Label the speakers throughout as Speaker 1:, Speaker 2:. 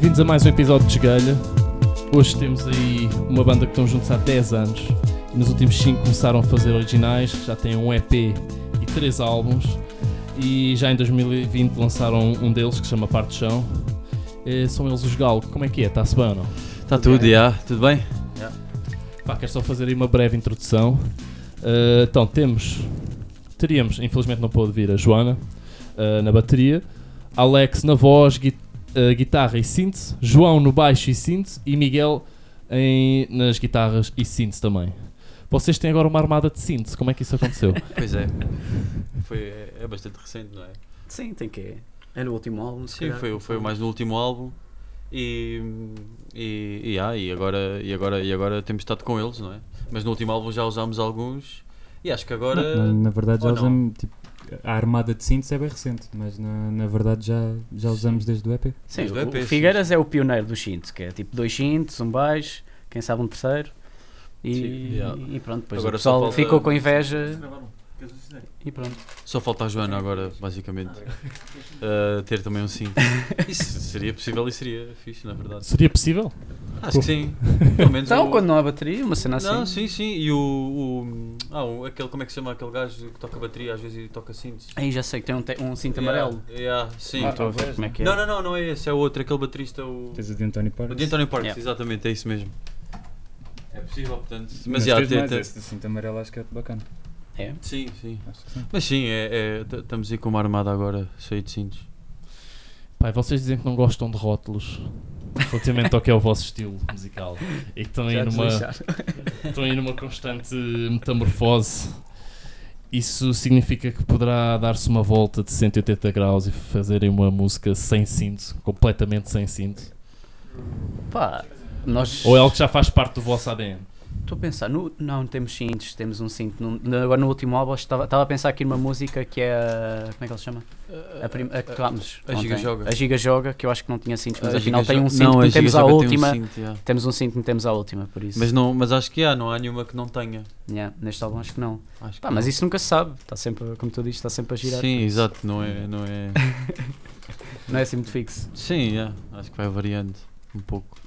Speaker 1: Bem-vindos a mais um episódio de Esgalha. Hoje temos aí uma banda que estão juntos há 10 anos e nos últimos 5 começaram a fazer originais, já têm um EP e 3 álbuns e já em 2020 lançaram um deles que se chama Parte Chão. Eh, são eles os Galo. Como é que é? Está-se bem ou não?
Speaker 2: Está tudo, já. Tudo bem?
Speaker 1: Pá, quero só fazer aí uma breve introdução. Uh, então, temos. Teríamos, infelizmente não pôde vir, a Joana uh, na bateria, Alex na voz, gui- uh, guitarra e synth, João no baixo e synth e Miguel em- nas guitarras e synth também. Vocês têm agora uma armada de synth, como é que isso aconteceu?
Speaker 2: Pois é. Foi, é, é bastante recente, não é?
Speaker 3: Sim, tem que. É no último álbum. se
Speaker 2: Sim,
Speaker 3: calhar.
Speaker 2: foi, foi mais no último álbum. E, e, e, ah, e, agora, e, agora, e agora temos estado com eles, não é? Mas no último álbum já usámos alguns. E acho que agora.
Speaker 4: Na, na verdade já usamos tipo, a armada de cintos é bem recente, mas na, na verdade já, já usamos desde o EP.
Speaker 3: Sim,
Speaker 2: Desde o EP,
Speaker 3: o
Speaker 2: sim.
Speaker 3: Figueiras é o pioneiro dos synths, que é tipo dois synths, um baixo, quem sabe um terceiro. E,
Speaker 2: Sim, yeah.
Speaker 3: e pronto, depois
Speaker 2: Agora
Speaker 3: o pessoal
Speaker 2: falta-
Speaker 3: ficou com inveja e pronto.
Speaker 2: Só falta a Joana agora, basicamente. Uh, ter também um sim. Isso seria possível e seria fixe, na verdade.
Speaker 1: Seria possível?
Speaker 2: Acho que sim. Pelo menos
Speaker 3: Então,
Speaker 2: o-
Speaker 3: quando não há bateria, uma cena assim.
Speaker 2: Não, sim, sim. E o. o ah, o- aquele, como é que se chama aquele gajo que toca bateria às vezes e toca cintos?
Speaker 3: Aí já sei que tem um, te- um cinto amarelo.
Speaker 2: Yeah, yeah, sim.
Speaker 3: Não estou a ver como é que é.
Speaker 2: Não, não, não, não é esse, é o outro, aquele baterista, o.
Speaker 4: Tens o de António Parks.
Speaker 2: O de António Parks,
Speaker 3: Yeah.
Speaker 2: exatamente, é isso mesmo. É possível, portanto. Mas,
Speaker 4: Mas
Speaker 2: já,
Speaker 4: mais,
Speaker 2: tem-
Speaker 4: esse de cinto amarelo acho que é bacana.
Speaker 3: É.
Speaker 2: Sim, sim. Mas sim, é, é- estamos aí com uma armada agora, cheia de cintos.
Speaker 1: Pai, vocês dizem que não gostam de rótulos relativamente ao que é o vosso estilo musical e que estão aí numa. estão aí numa constante metamorfose. Isso significa que poderá dar-se uma volta de 180 graus e fazerem uma música sem cinto, completamente sem cinto?
Speaker 3: Pá, nós.
Speaker 1: Ou é algo que já faz parte do vosso ADN?
Speaker 3: Estou a pensar, no, não temos cintos, temos um cinto. No, no- agora no último álbum estava, estava a pensar aqui numa música que é. Como é que ele se chama? A, prim, a que tocámos.
Speaker 2: a. Giga Joga.
Speaker 3: A Giga Joga, que eu acho que não tinha cintos, mas afinal tem um cinto,
Speaker 2: não, a
Speaker 3: metemos
Speaker 2: Giga
Speaker 3: à
Speaker 2: Joga tem um
Speaker 3: última.
Speaker 2: yeah.
Speaker 3: Temos um cinto, metemos à última, por isso.
Speaker 2: Mas, não, mas acho que há, não há nenhuma que não tenha.
Speaker 3: Yeah, neste álbum acho que não.
Speaker 2: Acho
Speaker 3: Pá,
Speaker 2: que
Speaker 3: mas
Speaker 2: não.
Speaker 3: isso nunca se sabe. Está sempre, como tu dizes, está sempre a girar.
Speaker 2: Sim, exato, não é. Não é...
Speaker 3: Não é assim muito fixo.
Speaker 2: sim, yeah, acho que vai variando um pouco.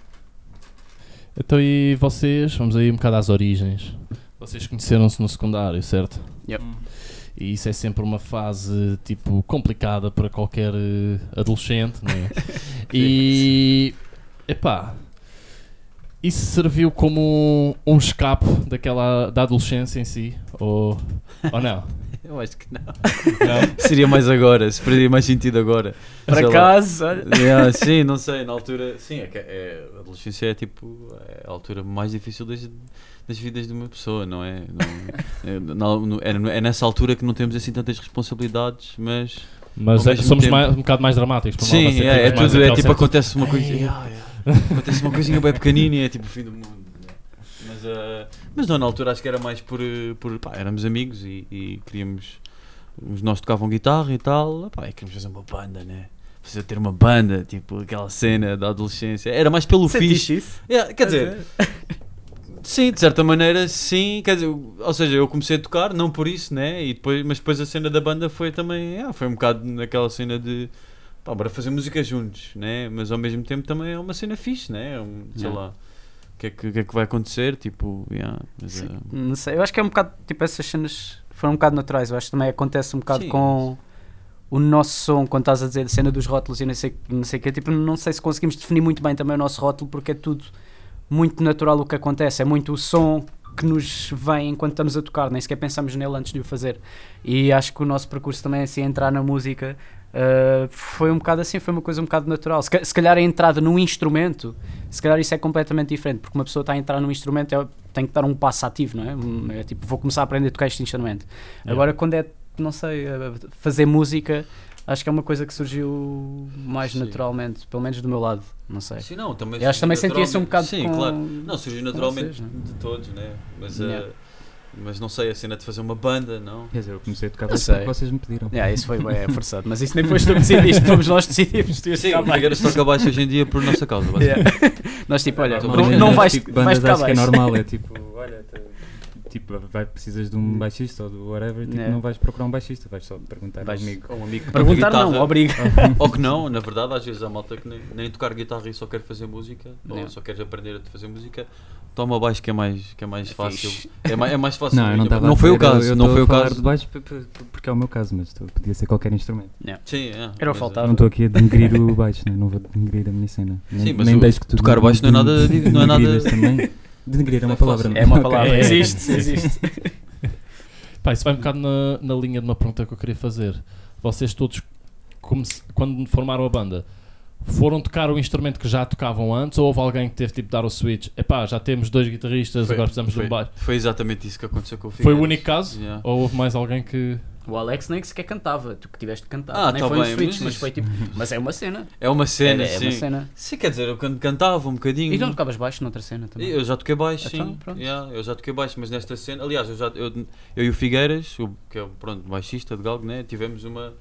Speaker 1: Então, e vocês? Vamos aí um bocado às origens. Vocês conheceram-se no secundário, certo?
Speaker 3: Yep.
Speaker 1: E isso é sempre uma fase tipo complicada para qualquer eh, adolescente, não é? e epá, isso serviu como um escape daquela da adolescência em si, ou, ou não?
Speaker 2: Eu acho que não.
Speaker 1: não?
Speaker 2: Seria mais agora, se faria mais sentido agora.
Speaker 3: Acaso, olha.
Speaker 2: Yeah, sim, não sei, na altura. Sim, é é, a adolescência é tipo é a altura mais difícil das, das vidas de uma pessoa, não é? Não- é, é, é nessa altura que não temos assim tantas responsabilidades, mas.
Speaker 1: Mas é- somos mais, um bocado mais dramáticos.
Speaker 2: sim, é, é tudo, é tipo
Speaker 1: certo-
Speaker 2: acontece uma coisa. Yeah. Acontece uma coisinha bem pequenina e é tipo o fim do mundo. né? Mas, ah, mas não, na altura acho que era mais por. eh, por pá, éramos amigos e, e queríamos. Os nós tocavam guitarra e tal, pá, e queríamos fazer uma banda, né? Fazer ter uma banda, tipo aquela cena da adolescência. Era mais pelo fixe.
Speaker 3: Sentiste isso?
Speaker 2: Yeah, quer dizer, sim, de certa maneira, sim. Quer dizer, ou seja, eu comecei a tocar, não por isso, né? E depois, mas depois a cena da banda foi também, yeah, foi um bocado naquela cena de pá, bora fazer música juntos, né? Mas ao mesmo tempo também é uma cena fixe, né? É um, sei
Speaker 3: Yeah.
Speaker 2: lá, que, é que, que é que vai acontecer? Tipo, yeah, mas,
Speaker 3: Sim.
Speaker 2: eh,
Speaker 3: Não sei, eu acho que é um bocado, tipo, essas cenas foram um bocado naturais, eu acho que também acontece um bocado
Speaker 2: Sim,
Speaker 3: com o nosso som, quando estás a dizer a cena dos rótulos e não sei, não sei o que, tipo, não sei se conseguimos definir muito bem também o nosso rótulo, porque é tudo muito natural o que acontece, é muito o som que nos vem enquanto estamos a tocar, nem sequer pensamos nele antes de o fazer. E acho que o nosso percurso também, assim, entrar na música, uh, foi um bocado assim, foi uma coisa um bocado natural. Se, se calhar a entrada num instrumento, se calhar isso é completamente diferente, porque uma pessoa está a entrar num instrumento é, tem que dar um passo ativo, não é? Um, É tipo, vou começar a aprender a tocar este instrumento. Agora, quando é, não sei, uh, fazer música, acho que é uma coisa que surgiu mais
Speaker 2: Sim.
Speaker 3: naturalmente, pelo menos do meu lado, não sei.
Speaker 2: sim, não, também
Speaker 3: Eu acho que também sentia-se um bocado.
Speaker 2: Sim,
Speaker 3: com-
Speaker 2: claro. Não, surgiu naturalmente
Speaker 3: vocês, né?
Speaker 2: de todos, né? Mas,
Speaker 3: Yeah.
Speaker 2: eh, mas não sei, a cena de fazer uma banda, não?
Speaker 4: Quer dizer, eu comecei a tocar
Speaker 3: Eu
Speaker 4: baixo
Speaker 3: sei.
Speaker 4: vocês me pediram.
Speaker 3: Yeah, isso foi bem forçado, mas isso nem foste tu que decidiste, fomos nós que decidimos. tu
Speaker 2: Sim,
Speaker 3: tocar
Speaker 2: o. Figueiras toca baixo hoje em dia por nossa causa, basicamente.
Speaker 3: Yeah. Nós tipo, olha, não,
Speaker 2: brincando.
Speaker 3: não vais,
Speaker 4: tipo,
Speaker 3: vais
Speaker 4: bandas
Speaker 3: tocar
Speaker 4: acho que é
Speaker 3: baixo.
Speaker 4: normal, é tipo, olha, tipo, vai, precisas de um baixista ou do whatever, tipo,
Speaker 3: Yeah.
Speaker 4: não vais procurar um baixista, vais só perguntar
Speaker 3: Vais-
Speaker 4: ao amigo.
Speaker 2: Ou um amigo
Speaker 3: Perguntar
Speaker 2: toca
Speaker 3: não,
Speaker 2: guitarra.
Speaker 3: obriga.
Speaker 2: Ou que não, na verdade, às vezes há malta que nem, nem tocar guitarra e só quer fazer música, ou
Speaker 3: Não.
Speaker 2: só quer aprender a fazer música, toma baixo que é mais, que é mais fácil.
Speaker 3: Fixe.
Speaker 2: É mais, é mais fácil.
Speaker 4: Não, eu não
Speaker 2: não foi o caso,
Speaker 4: eu
Speaker 2: não foi o caso.
Speaker 4: de baixo porque é o meu caso, mas tu- podia ser qualquer instrumento.
Speaker 2: Sim, é.
Speaker 3: Era o faltava.
Speaker 4: Não estou aqui a denegrir o baixo, né? não vou denegrir a minha cena. Nem,
Speaker 2: Sim, mas
Speaker 4: nem
Speaker 2: o-
Speaker 4: que tu
Speaker 2: tocar baixo não é nada- não é nada-
Speaker 4: também. Denegrir é uma
Speaker 2: é
Speaker 4: palavra.
Speaker 2: fácil.
Speaker 3: É uma palavra,
Speaker 1: É.
Speaker 3: existe, existe.
Speaker 1: Pá, isso vai um bocado na, na linha de uma pergunta que eu queria fazer. Vocês todos, como se- quando formaram a banda, foram tocar o instrumento que já tocavam antes ou houve alguém que teve tipo de dar o switch? Epá, já temos dois guitarristas,
Speaker 2: Foi-
Speaker 1: agora precisamos
Speaker 2: foi,
Speaker 1: de um baixo.
Speaker 2: Foi exatamente isso que aconteceu com o
Speaker 1: Foi
Speaker 2: Figueiredo.
Speaker 1: o único caso?
Speaker 2: Yeah.
Speaker 1: Ou houve mais alguém que.
Speaker 3: O Alex nem sequer cantava, tu que tiveste de cantar.
Speaker 2: Ah,
Speaker 3: nem
Speaker 2: tá
Speaker 3: foi um
Speaker 2: bem,
Speaker 3: switch,
Speaker 2: mas
Speaker 3: mas, foi tipo. Mas é uma cena.
Speaker 2: É uma cena,
Speaker 3: é, é
Speaker 2: sim.
Speaker 3: uma cena.
Speaker 2: Sim, quer dizer, eu can- cantava um bocadinho.
Speaker 3: E não tocavas baixo noutra cena também.
Speaker 2: Eu já toquei baixo,
Speaker 3: Então,
Speaker 2: sim.
Speaker 3: pronto.
Speaker 2: Yeah, eu já toquei baixo, mas nesta cena, aliás, eu, já, eu, eu e o Figueiras, o, que é o pronto, baixista de Galgo, né? tivemos uma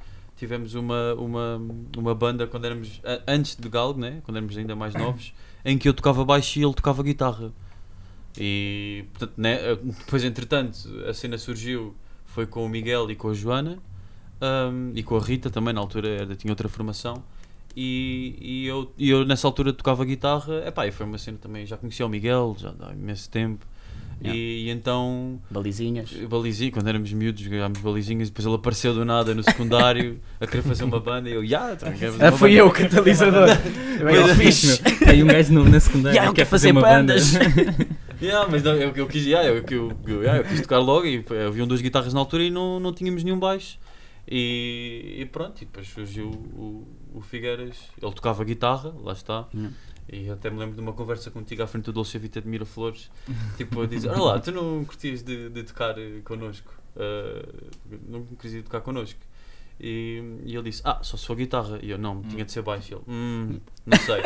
Speaker 2: tivemos uma, uma, uma banda quando éramos antes de Galgo, né? quando éramos ainda mais novos, em que eu tocava baixo e ele tocava guitarra. E portanto, né? depois entretanto a cena surgiu foi com o Miguel e com a Joana um, e com a Rita também, na altura era, tinha outra formação. E, e, eu, e eu nessa altura tocava guitarra, epá, e foi uma cena também, já conhecia o Miguel, já há imenso tempo.
Speaker 3: Yeah.
Speaker 2: E, e então,
Speaker 3: Balizinhas.
Speaker 2: balizinha, quando éramos miúdos, jogámos balizinhas, depois ele apareceu do nada no secundário a querer fazer uma banda e eu, fazer
Speaker 3: Ah, fui
Speaker 2: banda."
Speaker 3: eu o catalisador. Eu fixe.
Speaker 4: Tem um gajo novo na secundária
Speaker 3: Yeah,
Speaker 4: quer fazer
Speaker 3: fazer
Speaker 4: uma banda.
Speaker 3: bandas.
Speaker 2: Yeah, mas não, eu, eu, quis, yeah, eu, eu, eu, yeah, eu quis tocar logo e haviam duas guitarras na altura e não, não tínhamos nenhum baixo. E, e pronto, e depois surgiu o, o Figueiras, ele tocava guitarra, lá está.
Speaker 3: Yeah.
Speaker 2: E eu até me lembro de uma conversa contigo à frente do Dolce Vita de Miraflores, tipo a dizer: Olha lá, tu não curtias de, de tocar eh, connosco? Eh, não querias tocar connosco? E, e ele disse: Ah, só se for guitarra. E eu: Não, tinha de ser baixo. E ele: Hum, não sei.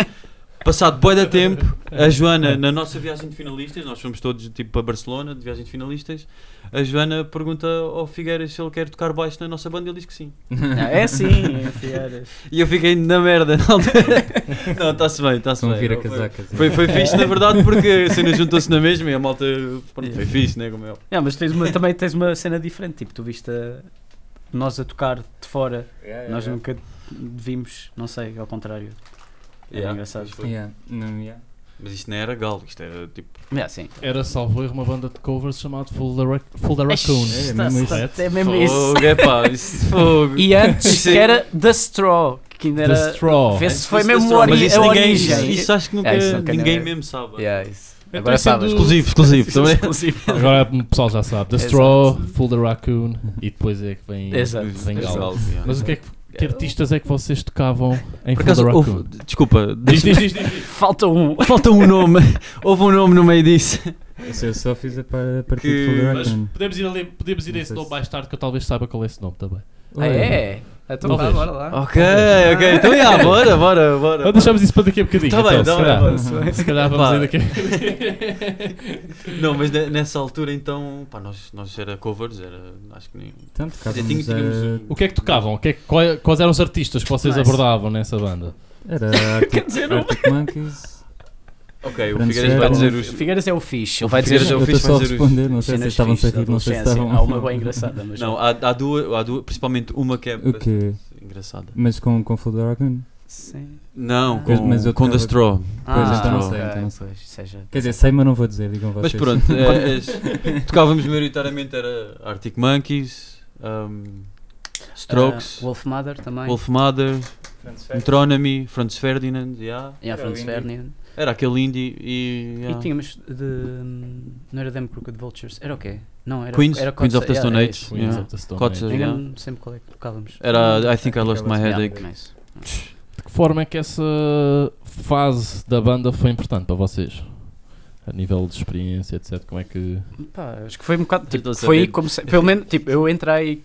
Speaker 2: Passado boi da tempo, a Joana, na nossa viagem de finalistas, nós fomos todos tipo para Barcelona, de viagem de finalistas, a Joana pergunta ao Figueiras se ele quer tocar baixo na nossa banda e ele diz que sim.
Speaker 3: Ah, é sim, é Figueiras.
Speaker 2: E eu fiquei na merda na altura. Não, está-se bem, está-se bem.
Speaker 4: vir a
Speaker 2: Foi-
Speaker 4: casacas.
Speaker 2: Foi, foi fixe, na verdade, porque a cena juntou-se na mesma e a malta. Pronto, foi fixe, né? Como é.
Speaker 3: Yeah, mas tens uma- também tens uma cena diferente. Tipo, tu viste a- nós a tocar de fora. nós nunca vimos, não sei, ao contrário. Era
Speaker 2: Yeah,
Speaker 3: engraçado.
Speaker 4: Yeah, não, yeah.
Speaker 2: Mas isto não era galo, isto era tipo.
Speaker 3: Yeah, sim.
Speaker 1: Era salvo erro uma banda de covers chamada Full the, Full the Raccoon.
Speaker 4: É, mesmo
Speaker 1: isso.
Speaker 3: é mesmo isso.
Speaker 2: Fogo, é pá, isso fogo.
Speaker 3: E antes que era The Straw, que ainda
Speaker 1: The
Speaker 3: era.
Speaker 1: Straw.
Speaker 3: Vê se foi mesmo a
Speaker 2: ninguém,
Speaker 3: origem.
Speaker 2: Isso, isso acho que nunca,
Speaker 3: É, isso nunca
Speaker 2: ninguém mesmo sabe.
Speaker 3: Yeah, isso. Agora
Speaker 1: é
Speaker 3: sabes.
Speaker 1: do-
Speaker 2: Exclusivo, exclusivo. também.
Speaker 3: Exclusivo.
Speaker 1: Agora o pessoal já sabe. The. Straw, Full the Raccoon e depois é que vem,
Speaker 3: Exato.
Speaker 1: vem Galo. Mas o que é que, que artistas é que vocês tocavam em
Speaker 2: Por acaso, houve, desculpa,
Speaker 1: Diz, diz, diz, diz.
Speaker 3: Falta um.
Speaker 2: falta um nome. Houve um nome no meio disso.
Speaker 4: Eu só fiz a par- a partir
Speaker 2: Que-
Speaker 4: de
Speaker 1: Mas podemos ir, ali, podemos ir a esse nome mais tarde que eu talvez saiba qual é esse nome também.
Speaker 3: Ah, é? Então vá,
Speaker 1: Talvez.
Speaker 3: bora lá.
Speaker 2: Ok, ok. Então, yeah, bora, bora, bora.
Speaker 1: Ou deixamos isso para daqui a bocadinho.
Speaker 2: Tá bem,
Speaker 1: então,
Speaker 2: tá
Speaker 1: se, calhar, se calhar vamos
Speaker 2: Pá.
Speaker 1: ir daqui.
Speaker 2: Não, mas ne- nessa altura então, pá, nós, nós era covers, era, acho que nem...
Speaker 4: Então,
Speaker 2: Quer dizer, tínhamos
Speaker 4: a-
Speaker 2: um-
Speaker 1: O que é que tocavam? O que é que- qual- quais eram os artistas que vocês
Speaker 3: Nice.
Speaker 1: abordavam nessa banda?
Speaker 4: Era Arctic,
Speaker 3: dizer, não.
Speaker 4: Arctic Monkeys.
Speaker 2: Ok, o
Speaker 4: é-
Speaker 2: vai dizer
Speaker 3: O
Speaker 2: os...
Speaker 3: Figueiras é o fixe.
Speaker 2: O
Speaker 3: Ele vai dizer
Speaker 2: Figueiras é o
Speaker 4: Eu estou só a
Speaker 2: os-
Speaker 4: responder, não sei se estavam a sair, não sei se estavam.
Speaker 3: Há uma bem engraçada, mas
Speaker 2: Não, há, há, duas, há duas, principalmente uma que é
Speaker 4: O
Speaker 2: engraçada.
Speaker 4: Mas com, com Full Raccoon?
Speaker 3: Sim.
Speaker 2: Não,
Speaker 3: Mas-
Speaker 2: com,
Speaker 4: mas eu
Speaker 2: com The Straw.
Speaker 4: Pois,
Speaker 3: Ah,
Speaker 4: então não sei, então não sei.
Speaker 3: seja.
Speaker 4: Quer dizer, sei, mas não vou dizer, digam
Speaker 2: Mas
Speaker 4: vocês.
Speaker 2: pronto, é, é, tocávamos maioritariamente era Arctic Monkeys, um, Strokes,
Speaker 3: Ah, Wolf Mother também.
Speaker 2: Wolf Mother, Metronomy, Franz Ferdinand, yeah.
Speaker 3: Yeah,
Speaker 4: o
Speaker 3: Franz
Speaker 4: indie.
Speaker 3: Ferdinand.
Speaker 2: Era aquele indie e... yeah.
Speaker 3: E tínhamos de. Não era Them Crooked Vultures. Era o quê? Não, era.
Speaker 2: Queens,
Speaker 3: era
Speaker 2: Queens of the Stone
Speaker 3: yeah, é
Speaker 2: Age.
Speaker 3: isso.
Speaker 1: Queens
Speaker 2: Yeah.
Speaker 1: of the Stone Age.
Speaker 2: yeah.
Speaker 3: Sempre qual é que tocávamos.
Speaker 2: Era I Think I Lost My Headache.
Speaker 3: nice.
Speaker 1: De que forma é que essa fase da banda foi importante para vocês? A nível de experiência, etc. Como é que.
Speaker 3: Pá, acho que foi um bocado. Tipo,
Speaker 2: a
Speaker 3: foi
Speaker 2: saber.
Speaker 3: como se- Pelo menos, tipo, eu entrei.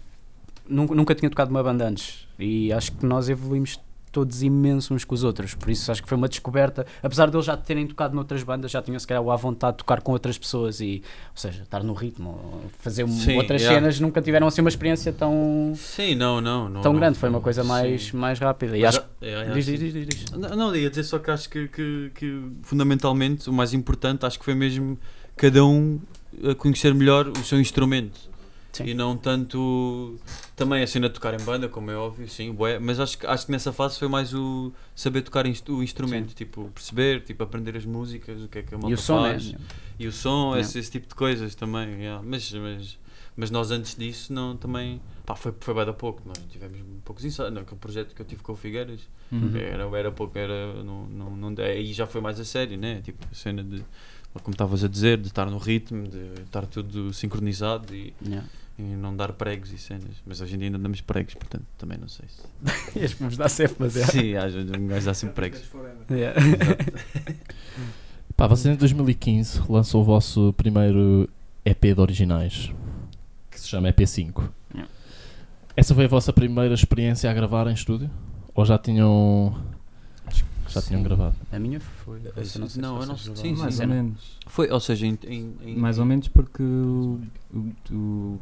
Speaker 3: Nunca, nunca tinha tocado uma banda antes. E acho que nós evoluímos todos imenso uns com os outros. Por isso acho que foi uma descoberta. Apesar de eles já terem tocado noutras bandas, já tinham se calhar à vontade de tocar com outras pessoas e. Ou seja, estar no ritmo, fazer
Speaker 2: Sim,
Speaker 3: outras
Speaker 2: yeah.
Speaker 3: cenas, nunca tiveram assim uma experiência tão,
Speaker 2: Sim, não, não. não
Speaker 3: tão
Speaker 2: não.
Speaker 3: grande. Foi uma coisa mais,
Speaker 2: Sim.
Speaker 3: mais rápida. E
Speaker 2: Mas
Speaker 3: acho
Speaker 2: é, é,
Speaker 3: diz, diz, diz, diz.
Speaker 2: Não, não, ia dizer só que acho que, que, que fundamentalmente o mais importante acho que foi mesmo cada um a conhecer melhor o seu instrumento.
Speaker 3: Sim.
Speaker 2: E não tanto também a cena de tocar em banda, como é óbvio, sim, bué, mas acho, que- acho que nessa fase foi mais o saber tocar inst- o instrumento, tipo, perceber, tipo, aprender as músicas, o que é que a malta
Speaker 3: E som, né?
Speaker 2: e o som,
Speaker 3: Yeah.
Speaker 2: esse, esse tipo de coisas também, yeah. mas, mas, mas nós antes disso não, também, pá, foi, foi bem da pouco, nós tivemos poucos ensaios, naquele projeto que eu tive com o Figueiras,
Speaker 4: Uhum.
Speaker 2: era, era pouco, era, não, não, não, aí já foi mais a sério, né, tipo, a cena de, como estavas a dizer, de estar no ritmo, de estar tudo sincronizado e,
Speaker 3: Yeah.
Speaker 2: E não dar pregos e cenas, mas hoje em dia ainda damos pregos, portanto, também não sei se...
Speaker 3: Este vamos dar sempre, mas é.
Speaker 2: Sim, às vezes um gajo dá sempre pregos.
Speaker 3: Yeah.
Speaker 1: Pá, vocês em 2015 lançou o vosso primeiro EP de originais, que se chama EP5.
Speaker 3: Yeah.
Speaker 1: Essa foi a vossa primeira experiência a gravar em estúdio? Ou já tinham. Já tinham
Speaker 4: Sim.
Speaker 1: gravado?
Speaker 3: A minha foi. Essa não sei
Speaker 2: não,
Speaker 3: se
Speaker 2: não- sim,
Speaker 3: gravaram.
Speaker 4: Mais
Speaker 2: sim.
Speaker 4: ou menos.
Speaker 2: Foi, ou seja, em, em, em-
Speaker 4: Mais ou menos porque o- o- o-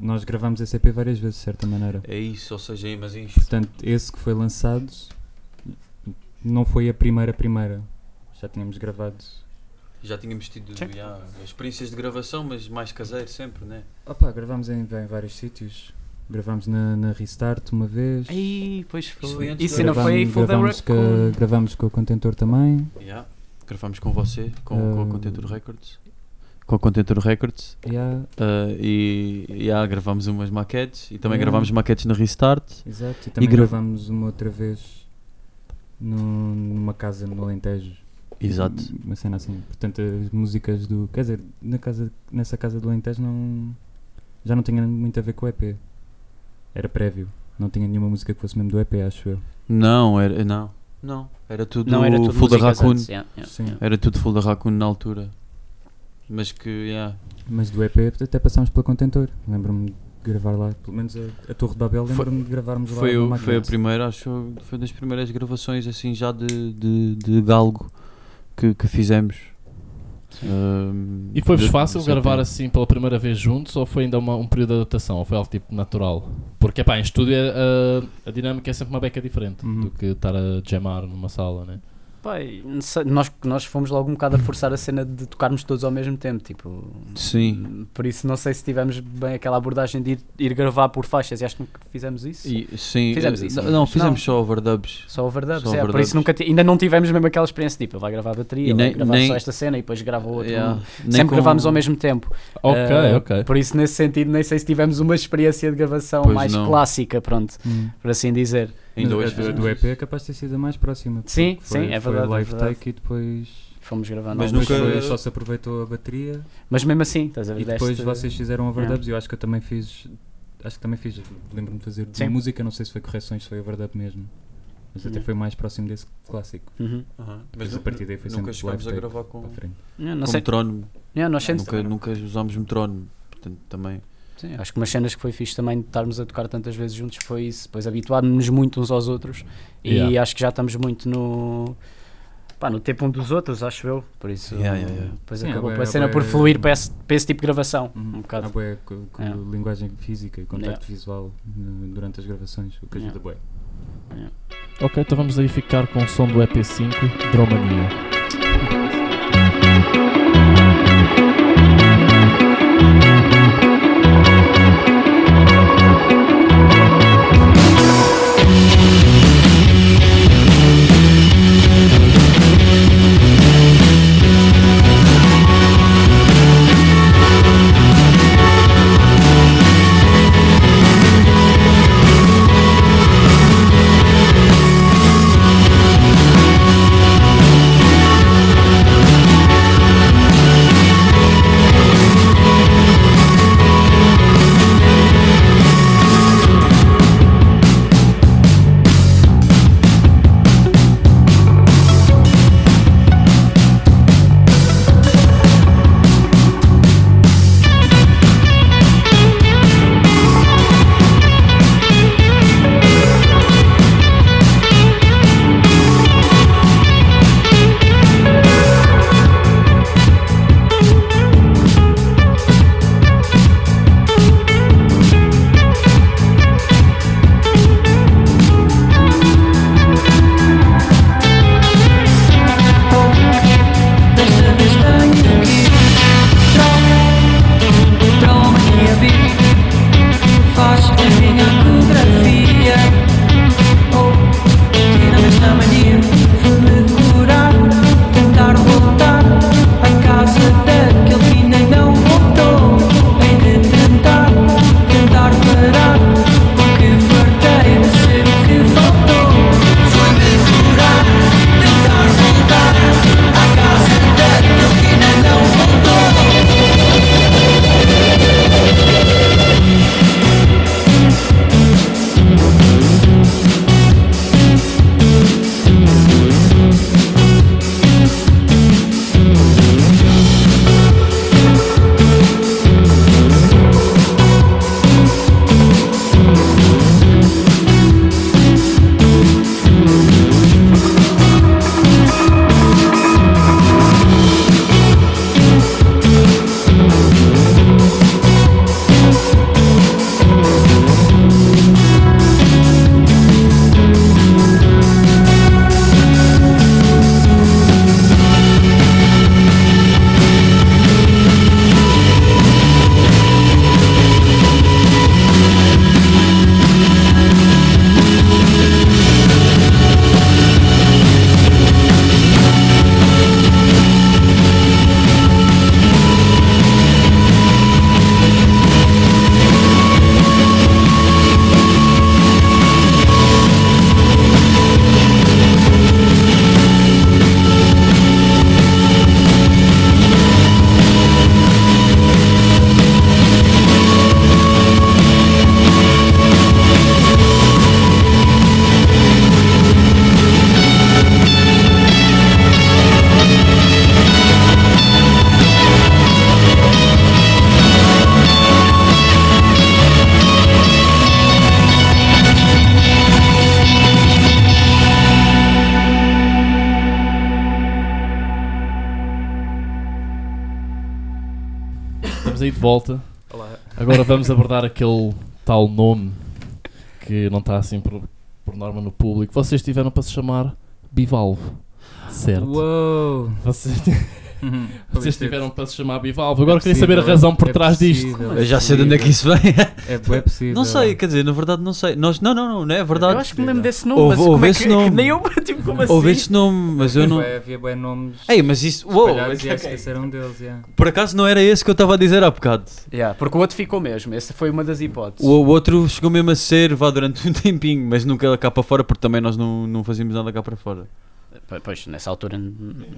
Speaker 4: nós gravamos esse EP várias vezes, de certa maneira.
Speaker 2: É isso, ou seja, mas em
Speaker 4: Portanto, esse que foi lançado não foi a primeira primeira. Já tínhamos gravado.
Speaker 2: já tínhamos tido
Speaker 3: Sim.
Speaker 2: já, experiências de gravação, mas mais caseiro sempre, né?
Speaker 4: Opa, gravámos em, em vários sítios. Gravámos na, na Restart uma vez.
Speaker 3: Aí, pois foi. Isso ainda foi
Speaker 4: Gravámos-
Speaker 3: Full
Speaker 4: gravámos,
Speaker 3: Record.
Speaker 4: com, gravámos com o Contentor também.
Speaker 2: Yeah. Gravámos com você, com, com a
Speaker 4: Ah.
Speaker 2: Contentor Records. Com a Contentor Records.
Speaker 4: Yeah,
Speaker 2: ah, e yeah, gravámos umas maquetes e também
Speaker 4: Yeah.
Speaker 2: gravámos maquetes na Restart.
Speaker 4: exato. E também
Speaker 2: gra-
Speaker 4: gravámos uma outra vez no- numa casa no Alentejo.
Speaker 2: Exato.
Speaker 4: Uma cena assim. Portanto, as músicas do. Quer dizer, na casa, nessa casa do Alentejo não. Já não tinha muito a ver com o EP. Era prévio. Não tinha nenhuma música que fosse mesmo do EP, acho eu.
Speaker 2: Não, era, não, não. Era tudo,
Speaker 3: Não, era tudo
Speaker 2: Full da Raccoon.
Speaker 3: antes, yeah, yeah,
Speaker 4: Sim.
Speaker 3: yeah.
Speaker 2: Era tudo Full da Raccoon na altura. Mas que, yeah.
Speaker 4: Mas do EP até passámos pela Contentor. Lembro-me de gravar lá. Pelo menos a, a Torre de Babel, lembro-me de gravarmos lá.
Speaker 2: Foi,
Speaker 4: uma
Speaker 2: o, foi a primeira, acho, foi das primeiras gravações assim já de, de, de galgo que, que fizemos. Ahm,
Speaker 1: E foi-vos fácil gravar
Speaker 2: setembro.
Speaker 1: assim pela primeira vez juntos ou foi ainda uma- um período de adaptação? Ou foi algo tipo natural? Porque pá, em estúdio é, a, a dinâmica é sempre uma beca diferente
Speaker 4: Uhum.
Speaker 1: do que estar a jamar numa sala, né?
Speaker 3: Pai, nós, nós fomos logo um bocado a forçar a cena de tocarmos todos ao mesmo tempo, tipo,
Speaker 2: Sim.
Speaker 3: por isso não sei se tivemos bem aquela abordagem de ir, ir gravar por faixas, e acho que fizemos isso.
Speaker 2: E, sim,
Speaker 3: Fizemos
Speaker 2: eh,
Speaker 3: isso,
Speaker 2: Não, não, fizemos
Speaker 3: não.
Speaker 2: só overdubs.
Speaker 3: Só overdubs,
Speaker 2: Só
Speaker 3: é, por
Speaker 2: overdubs.
Speaker 3: isso nunca ainda não tivemos mesmo aquela experiência, tipo, ele vai gravar a bateria, vai
Speaker 2: nem-
Speaker 3: gravar
Speaker 2: nem-
Speaker 3: só esta cena e depois grava outra.
Speaker 2: Yeah,
Speaker 3: Sempre
Speaker 2: com-
Speaker 3: gravámos ao mesmo tempo.
Speaker 1: Ok,
Speaker 3: Eh,
Speaker 1: ok.
Speaker 3: Por isso, nesse sentido, nem sei se tivemos uma experiência de gravação
Speaker 2: Pois
Speaker 3: mais
Speaker 2: não.
Speaker 3: clássica, pronto,
Speaker 4: Hum.
Speaker 3: por assim dizer.
Speaker 2: Ainda
Speaker 4: Mas
Speaker 2: hoje
Speaker 4: a do, do. EP é capaz de ter sido a mais próxima.
Speaker 3: Sim,
Speaker 4: foi,
Speaker 3: sim, é
Speaker 4: foi
Speaker 3: verdade, é
Speaker 4: live
Speaker 3: verdade.
Speaker 4: take e depois.
Speaker 3: Fomos gravando
Speaker 2: Mas nunca-
Speaker 4: foi- só se aproveitou a bateria
Speaker 3: Mas mesmo assim, estás a ver?
Speaker 4: e depois
Speaker 3: deste-
Speaker 4: vocês fizeram overdubs e eu acho que eu também fiz. Acho que também fiz. Lembro-me de fazer de
Speaker 3: Sim.
Speaker 4: uma música, não sei se foi correções, se foi overdub mesmo. Mas até foi mais próximo desse clássico.
Speaker 3: Uhum.
Speaker 2: Aham.
Speaker 4: Mas a partir daí foi
Speaker 2: nunca chegámos a gravar com,
Speaker 4: Para frente.
Speaker 3: Yeah, não
Speaker 2: com metrónomo.
Speaker 3: Yeah, nós sempre-
Speaker 2: Nunca, nunca usámos metrónomo. Portanto, também.
Speaker 3: Sim, acho que umas cenas que foi fixe também de estarmos a tocar tantas vezes juntos foi isso, depois habituámos-nos muito uns aos outros e
Speaker 1: Yeah.
Speaker 3: acho que já estamos muito no pá, no tempo um dos outros, acho eu, por isso
Speaker 2: Yeah, yeah, yeah.
Speaker 3: depois
Speaker 4: Sim,
Speaker 3: acabou
Speaker 4: é
Speaker 3: por a
Speaker 4: bué-
Speaker 3: cena
Speaker 4: é
Speaker 3: por fluir para esse, para esse tipo de gravação,
Speaker 4: Uhum.
Speaker 3: um bocado.
Speaker 4: Há bué com, com
Speaker 3: Yeah.
Speaker 4: linguagem física e contacto
Speaker 3: Yeah.
Speaker 4: visual no- durante as gravações, o que ajuda
Speaker 3: Yeah.
Speaker 4: bué.
Speaker 1: Ok, então vamos aí ficar com o som do EP5, Dromania.
Speaker 5: Dromania
Speaker 1: abordar aquele tal nome que não está assim por, por norma no público. Vocês tiveram para se chamar Bivalve. Certo.
Speaker 4: Uou!
Speaker 1: Vocês,
Speaker 4: Uhum.
Speaker 1: vocês tiveram para se chamar Bivalve. Agora
Speaker 4: É
Speaker 1: queria saber a
Speaker 4: possível,
Speaker 1: razão por
Speaker 4: é
Speaker 1: trás disto.
Speaker 4: possível,
Speaker 2: Eu já sei de onde é que isso vem.
Speaker 4: É possível.
Speaker 2: Não sei, quer dizer, na verdade não sei. Nós, não, não, não, não é verdade.
Speaker 3: Eu acho que me lembro desse nome,
Speaker 2: Houve-
Speaker 3: mas como
Speaker 2: houve
Speaker 3: é
Speaker 2: esse
Speaker 3: que,
Speaker 2: nome.
Speaker 3: que nem eu, tipo, como assim?
Speaker 2: Ouvi esse nome, mas eu
Speaker 4: Havia
Speaker 2: não.
Speaker 4: Havia bué nomes
Speaker 2: Ei, mas isso. Uou,
Speaker 4: e deles, yeah.
Speaker 2: Por acaso não era esse que eu estava a dizer há bocado.
Speaker 3: Yeah, porque o outro ficou mesmo, essa foi uma das hipóteses.
Speaker 2: O, o outro chegou mesmo a ser, vá durante um tempinho, mas nunca cá para fora, porque também nós não, não fazíamos nada cá para fora.
Speaker 3: Pois, nessa altura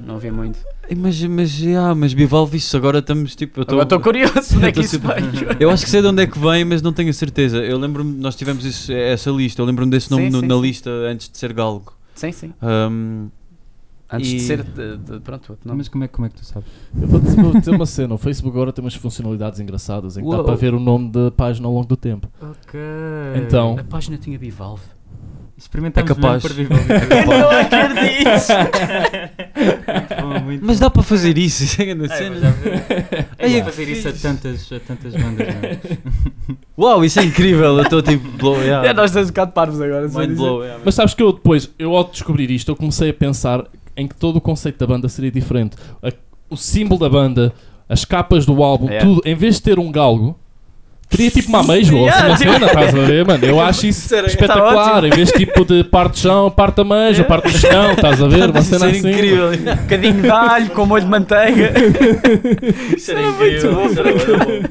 Speaker 3: não havia muito.
Speaker 2: Mas, mas, yeah, mas Bivalve, isso agora estamos tipo. Eu
Speaker 3: estou curioso onde é que isso
Speaker 2: tô
Speaker 3: veio.
Speaker 2: Eu acho que sei de onde é que vem, mas não tenho a certeza. Eu lembro-me, nós tivemos isso- essa lista, eu lembro-me desse nome
Speaker 3: Sim,
Speaker 2: no-
Speaker 3: sim,
Speaker 2: na
Speaker 3: sim.
Speaker 2: lista antes de ser galgo.
Speaker 3: Sim, sim.
Speaker 2: Ahm,
Speaker 3: Antes
Speaker 2: E-
Speaker 3: de ser. De, de- pronto, outro nome.
Speaker 4: Mas como é, como é que tu sabes?
Speaker 1: Eu vou te vou dizer uma cena. O Facebook agora tem umas funcionalidades engraçadas em que dá
Speaker 2: Uou.
Speaker 1: para ver o nome da página ao longo do tempo.
Speaker 4: Ok.
Speaker 1: Então,
Speaker 3: A página tinha bivalve.
Speaker 4: Experimentamos
Speaker 2: É capaz.
Speaker 4: mesmo para viver.
Speaker 3: não acredito!
Speaker 4: Bom, muito
Speaker 2: mas
Speaker 4: bom.
Speaker 2: dá para fazer isso, isso é grande
Speaker 4: É,
Speaker 2: cena.
Speaker 4: É
Speaker 2: é
Speaker 4: fazer isso a tantas, a tantas bandas, não é?
Speaker 2: Uau, isso é incrível, eu estou tipo blow, yeah.
Speaker 3: É, nós estamos um bocado parvos agora.
Speaker 2: Mind blow, yeah.
Speaker 1: Mas sabes que eu depois, eu ao descobrir isto, eu comecei a pensar em que todo o conceito da banda seria diferente. A- o símbolo da banda, as capas do álbum,
Speaker 3: É.
Speaker 1: tudo, em vez de ter um galgo, teria tipo uma ameijo ou assim
Speaker 3: Yeah,
Speaker 1: uma
Speaker 3: tipo-
Speaker 1: cena, estás a ver, mano? Eu acho isso espetacular.
Speaker 3: tá
Speaker 1: Em vez de tipo de parte de chão, parte ameijo, parte do chão, estás a ver? Uma
Speaker 2: Isso
Speaker 1: cena
Speaker 2: era
Speaker 1: assim.
Speaker 2: incrível.
Speaker 3: Um bocadinho de alho com molho de manteiga.
Speaker 2: Isso era incrível.
Speaker 3: muito
Speaker 2: isso era muito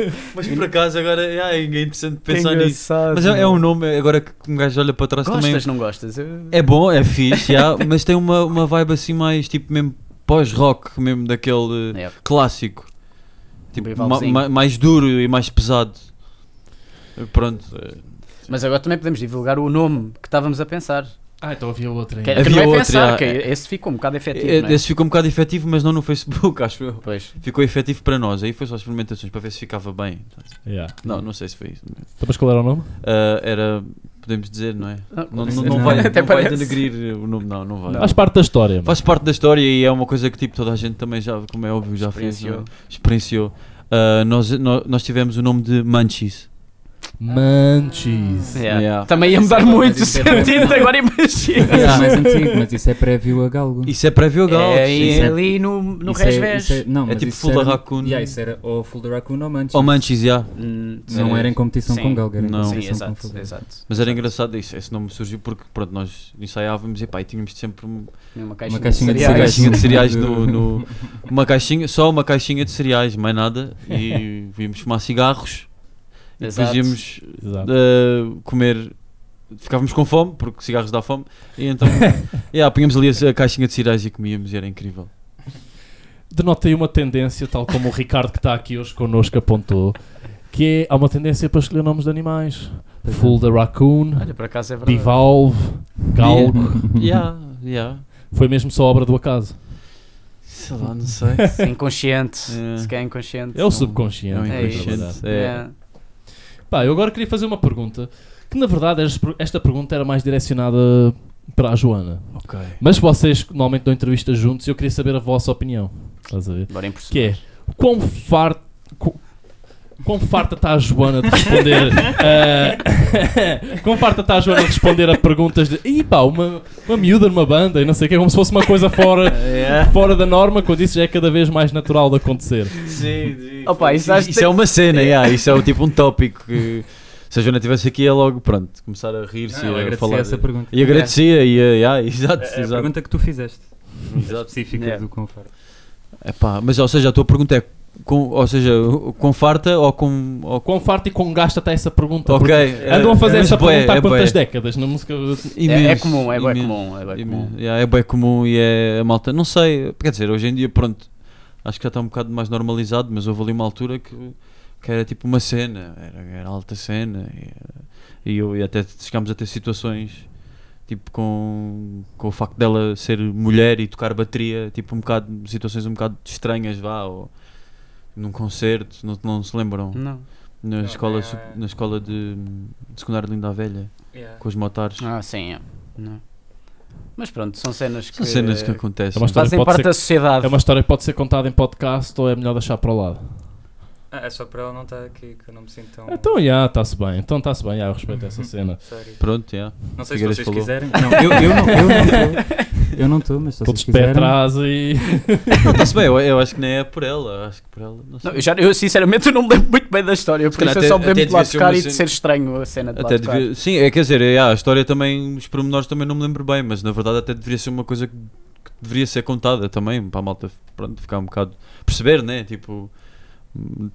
Speaker 2: bom. Mas por acaso agora é interessante pensar nisso.
Speaker 3: engraçado,
Speaker 2: Mas é, é um nome, agora que um gajo olha para trás
Speaker 3: Gostas,
Speaker 2: também.
Speaker 3: não gostas?
Speaker 2: É bom, é fixe, yeah, mas tem uma, uma vibe assim mais tipo mesmo pós-rock, mesmo daquele clássico. Tipo, ma- ma- mais duro e mais pesado. Pronto.
Speaker 3: Mas agora também podemos divulgar o nome que estávamos a pensar.
Speaker 1: Ah, então havia outra
Speaker 3: Que,
Speaker 1: ainda.
Speaker 3: que
Speaker 2: Havia
Speaker 3: não é
Speaker 2: outro,
Speaker 3: pensar, que esse ficou um bocado efetivo. não é?
Speaker 2: Esse ficou um bocado efetivo, mas não no Facebook, acho eu.
Speaker 3: Pois.
Speaker 2: Ficou efetivo para nós. Aí foi só experimentações para ver se ficava bem.
Speaker 1: Yeah.
Speaker 2: Não, não sei se foi isso.
Speaker 1: Então, mas qual era o nome?
Speaker 2: Ah, era. Podemos dizer, não é?
Speaker 3: Ah,
Speaker 2: Não, não,
Speaker 3: ser.
Speaker 2: não vai,
Speaker 3: Até
Speaker 2: não vai denegrir o nome, não, não vai.
Speaker 1: Faz parte da história. mano.
Speaker 2: Faz parte da história e é uma coisa que tipo, toda a gente também já, como é óbvio, já fez.
Speaker 3: Experienciou.
Speaker 2: não é? Experienciou. Ah, nós, nó- nós tivemos o nome de Munchies.
Speaker 1: Manchis.
Speaker 3: Yeah.
Speaker 2: Yeah.
Speaker 3: Também ia mudar
Speaker 4: é
Speaker 3: muito o
Speaker 4: mas é
Speaker 3: sentido, agora imagina.
Speaker 4: É
Speaker 2: Yeah.
Speaker 4: mais antigo, mas isso é prévio a Galgo.
Speaker 2: Isso é prévio a Gal.
Speaker 3: É,
Speaker 2: sim.
Speaker 4: Isso é-
Speaker 3: ali no, no
Speaker 4: é-
Speaker 3: Resvés.
Speaker 4: isso é- não, mas
Speaker 2: tipo Full da Raccoon.
Speaker 4: Yeah, isso era ou Full da Raccoon ou Munchies.
Speaker 2: Ou Munchies, já.
Speaker 3: Hum,
Speaker 4: Não
Speaker 2: É.
Speaker 4: era em competição
Speaker 3: Sim.
Speaker 4: com Galgo, era em
Speaker 2: Não.
Speaker 3: Sim,
Speaker 4: competição com
Speaker 3: exato,
Speaker 4: da
Speaker 3: exato.
Speaker 2: Mas era engraçado isso. Esse nome surgiu porque pronto, nós ensaiávamos e, pá, e tínhamos sempre um-
Speaker 3: Uma caixinha,
Speaker 4: Uma caixinha de
Speaker 2: uma
Speaker 3: cereais.
Speaker 2: caixinha de cereais no, no- uma caixinha, só uma caixinha de cereais, mais nada. E víamos fumar cigarros e depois
Speaker 3: Exato.
Speaker 2: íamos
Speaker 1: Exato.
Speaker 2: uh, comer. Ficávamos com fome, porque cigarros dá fome, e então yeah, punhamos ali a, a caixinha de cereais e comíamos, e era incrível.
Speaker 1: denotei uma tendência, tal como o Ricardo que está aqui hoje connosco apontou, que é, há uma tendência para escolher nomes de animais.
Speaker 4: Pois é.
Speaker 1: Full da Raccoon,
Speaker 3: Olha, é.
Speaker 1: Bivalve, Galgo.
Speaker 2: Yeah, yeah.
Speaker 1: Foi mesmo só obra do acaso.
Speaker 2: Sei lá, não sei.
Speaker 3: Inconsciente.
Speaker 2: É.
Speaker 3: Se quer inconsciente.
Speaker 1: É o
Speaker 2: É
Speaker 1: subconsciente.
Speaker 3: É isso.
Speaker 1: verdade.
Speaker 2: inconsciente. É.
Speaker 1: Pá, eu agora queria fazer uma pergunta, que na verdade esta- pergunta era mais direcionada para a Joana.
Speaker 2: Ok.
Speaker 1: Mas vocês normalmente dão entrevistas juntos e eu queria saber a vossa opinião. Estás a ver?
Speaker 3: Bora em
Speaker 1: Que é, quão farto... qu- Quão farta está a Joana de responder eh, Quão farta está a Joana de responder a perguntas de Ih pá, uma, uma miúda numa banda e não sei o que, como se fosse uma coisa fora,
Speaker 2: É.
Speaker 1: fora da norma, quando isso já é cada vez mais natural de acontecer.
Speaker 2: Sim, sim.
Speaker 3: Opa, isso
Speaker 2: isso
Speaker 3: tem-
Speaker 2: é uma cena, yeah, isso é tipo um tópico que se a Joana estivesse aqui é logo, pronto, começar a rir-se
Speaker 4: Ah, eu
Speaker 2: e a falar.
Speaker 4: essa pergunta.
Speaker 2: E agradecia, e a- yeah, exato,
Speaker 4: É a
Speaker 2: exato.
Speaker 4: pergunta que tu fizeste,
Speaker 2: exato.
Speaker 4: específica
Speaker 3: Yeah.
Speaker 4: do conforto.
Speaker 2: Epá, mas ou seja, a tua pergunta é com, ou seja, com farta ou com. Ou,
Speaker 1: Quão farto e quão gasta está essa pergunta?
Speaker 2: ok.
Speaker 1: Porque Andam a fazer
Speaker 2: mas
Speaker 1: essa pergunta há
Speaker 2: é
Speaker 1: quantas
Speaker 2: bué.
Speaker 1: décadas na música?
Speaker 3: É, é comum, é bem comum. É bem comum.
Speaker 2: Yeah, é bem comum e é a malta. Não sei, quer dizer, hoje em dia, pronto, acho que já está um bocado mais normalizado, mas houve ali uma altura que, que era tipo uma cena, era, era alta cena. E, e eu, e até chegámos a ter situações tipo com, com o facto dela ser mulher e tocar bateria, tipo um bocado, situações um bocado estranhas, vá, ou num concerto, não, não se lembram?
Speaker 3: Não.
Speaker 2: Na
Speaker 4: Não,
Speaker 2: escola,
Speaker 4: é-
Speaker 2: su- na escola de, de secundário de Linda a Velha, com os motares.
Speaker 3: Ah, sim, é. Não. Mas pronto, são cenas que,
Speaker 2: São cenas que acontecem.
Speaker 1: É uma história
Speaker 3: fazem
Speaker 1: pode
Speaker 3: parte
Speaker 1: ser-
Speaker 3: da sociedade.
Speaker 1: É uma história que pode ser contada em podcast ou é melhor deixar para o lado?
Speaker 4: Ah, é só para ela não está aqui, que eu não me sinto tão.
Speaker 1: Então, já, está-se bem. Então, está-se bem, já, eu respeito essa cena.
Speaker 4: Sério.
Speaker 2: Pronto, yeah.
Speaker 4: Não sei
Speaker 2: Figueiras
Speaker 4: se vocês
Speaker 2: falou.
Speaker 4: quiserem. Não, eu, eu não não estou. Eu não estou, mas se
Speaker 1: Todos
Speaker 4: vocês
Speaker 1: de pé
Speaker 4: quiserem.
Speaker 1: atrás e.
Speaker 2: Está-se bem, eu, eu acho que nem é por ela. Acho que por ela. Não sei.
Speaker 3: Não, eu, já, eu sinceramente eu não me lembro muito bem da história, porque
Speaker 2: calhar
Speaker 3: isso eu só
Speaker 2: até-
Speaker 3: me lembro
Speaker 2: até
Speaker 3: de lá
Speaker 2: devia ser
Speaker 3: tocar
Speaker 2: uma
Speaker 3: e de
Speaker 2: cena-
Speaker 3: ser estranho a cena de lá
Speaker 2: Até
Speaker 3: tocar.
Speaker 2: devia- sim, é quer dizer, é, a história também, os pormenores também não me lembro bem, mas na verdade até deveria ser uma coisa que, que deveria ser contada também, para a malta pronto, ficar um bocado. perceber, né? Tipo,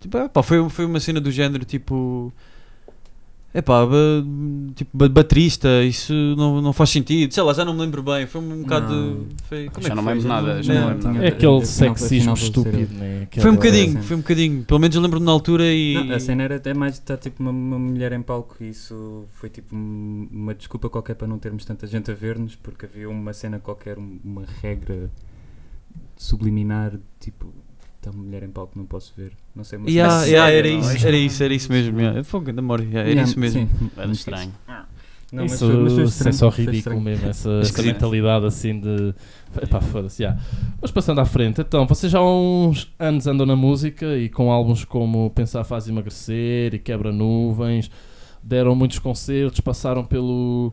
Speaker 2: tipo é, pá, foi, foi uma cena do género tipo. É pá, ba- tipo, ba- baterista, isso não, não faz sentido, sei lá, já não me lembro bem, foi um bocado.
Speaker 4: Não.
Speaker 2: Foi, como
Speaker 3: Já
Speaker 2: é que
Speaker 3: não lembro nada, já
Speaker 2: Não,
Speaker 3: não lembro nada.
Speaker 1: É aquele sexismo estúpido, né?
Speaker 2: Foi um bocadinho,
Speaker 4: sim.
Speaker 2: foi um bocadinho, pelo menos eu lembro-me na altura e.
Speaker 4: Não, a cena era é mais estar tipo uma, uma mulher em palco e isso foi tipo um- uma desculpa qualquer para não termos tanta gente a ver-nos porque havia uma cena qualquer, um- uma regra subliminar, tipo, está uma mulher em palco, não posso ver. Não sei, mas
Speaker 2: Yeah,
Speaker 3: Mas
Speaker 2: yeah,
Speaker 3: sério,
Speaker 2: era,
Speaker 3: não é?
Speaker 2: isso, era isso, era isso mesmo. Yeah. Grande memória, yeah, era
Speaker 4: Yeah,
Speaker 2: isso mesmo.
Speaker 4: sim,
Speaker 3: Era estranho.
Speaker 4: Não, mas
Speaker 1: Isso,
Speaker 4: foi- mas foi
Speaker 1: isso é
Speaker 4: estranho,
Speaker 1: só ridículo
Speaker 4: estranho.
Speaker 1: mesmo, essa, essa mentalidade assim de. Epá, foda-se, já. Mas passando à frente, então, vocês já há uns anos andam na música e com álbuns como Pensar Faz Emagrecer e Quebra Nuvens, deram muitos concertos, passaram pelo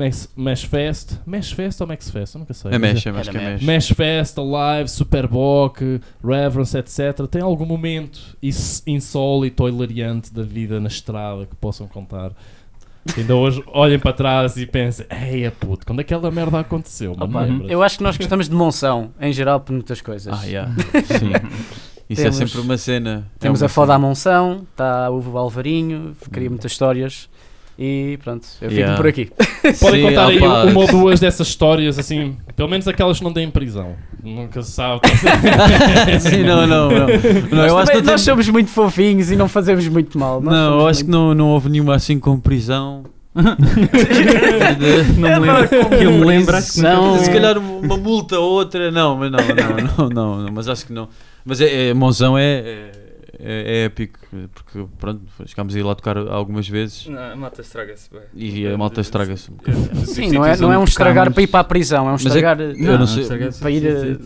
Speaker 1: Mesh, Mesh Fest. Mesh Fest ou Max Fest? Eu nunca sei.
Speaker 2: É acho que é.
Speaker 1: Mesh Fest, Alive, Superboc, Reverence, etc. Tem algum momento ins- insólito ou hilariante da vida na estrada que possam contar? Que ainda hoje olhem para trás e pensem, ei, é puto, quando aquela merda aconteceu?
Speaker 3: Opa, eu acho que nós gostamos de Monção, em geral, por muitas coisas.
Speaker 2: Ah, yeah. Sim. Isso
Speaker 3: Temos-
Speaker 2: é sempre uma cena.
Speaker 3: Temos
Speaker 2: é
Speaker 3: a
Speaker 2: uma
Speaker 3: foda à. Monção, está o Alvarinho, cria muitas histórias e pronto, eu fico
Speaker 2: Yeah.
Speaker 3: por aqui.
Speaker 1: Podem
Speaker 2: Sim,
Speaker 1: contar aí
Speaker 2: opa.
Speaker 1: uma ou duas dessas histórias, assim, pelo menos aquelas que não têm prisão. Nunca se sabe.
Speaker 2: Sim, não, não, não. não
Speaker 3: nós,
Speaker 2: eu acho que não,
Speaker 3: nós
Speaker 2: tem-
Speaker 3: somos muito fofinhos e não fazemos muito mal. Nós
Speaker 2: não, eu
Speaker 3: somos
Speaker 2: acho que
Speaker 3: muito-
Speaker 2: não, não houve nenhuma assim com prisão.
Speaker 4: Não me lembro. Que eu me lembro, acho que nunca
Speaker 3: Prisão.
Speaker 4: fui.
Speaker 2: Se calhar uma multa ou outra, não, mas não, não, não, não, não, mas acho que não. Mas é, é Monzão é, é, é épico, porque pronto, chegámos a ir lá tocar algumas vezes
Speaker 4: Não, a malta estraga-se bem.
Speaker 2: e a malta estraga-se.
Speaker 3: Sim, não é, não é um estragar para ir para a prisão, é um
Speaker 2: é-
Speaker 3: estragar
Speaker 2: Eu não sei-
Speaker 4: estraga-se
Speaker 3: para ir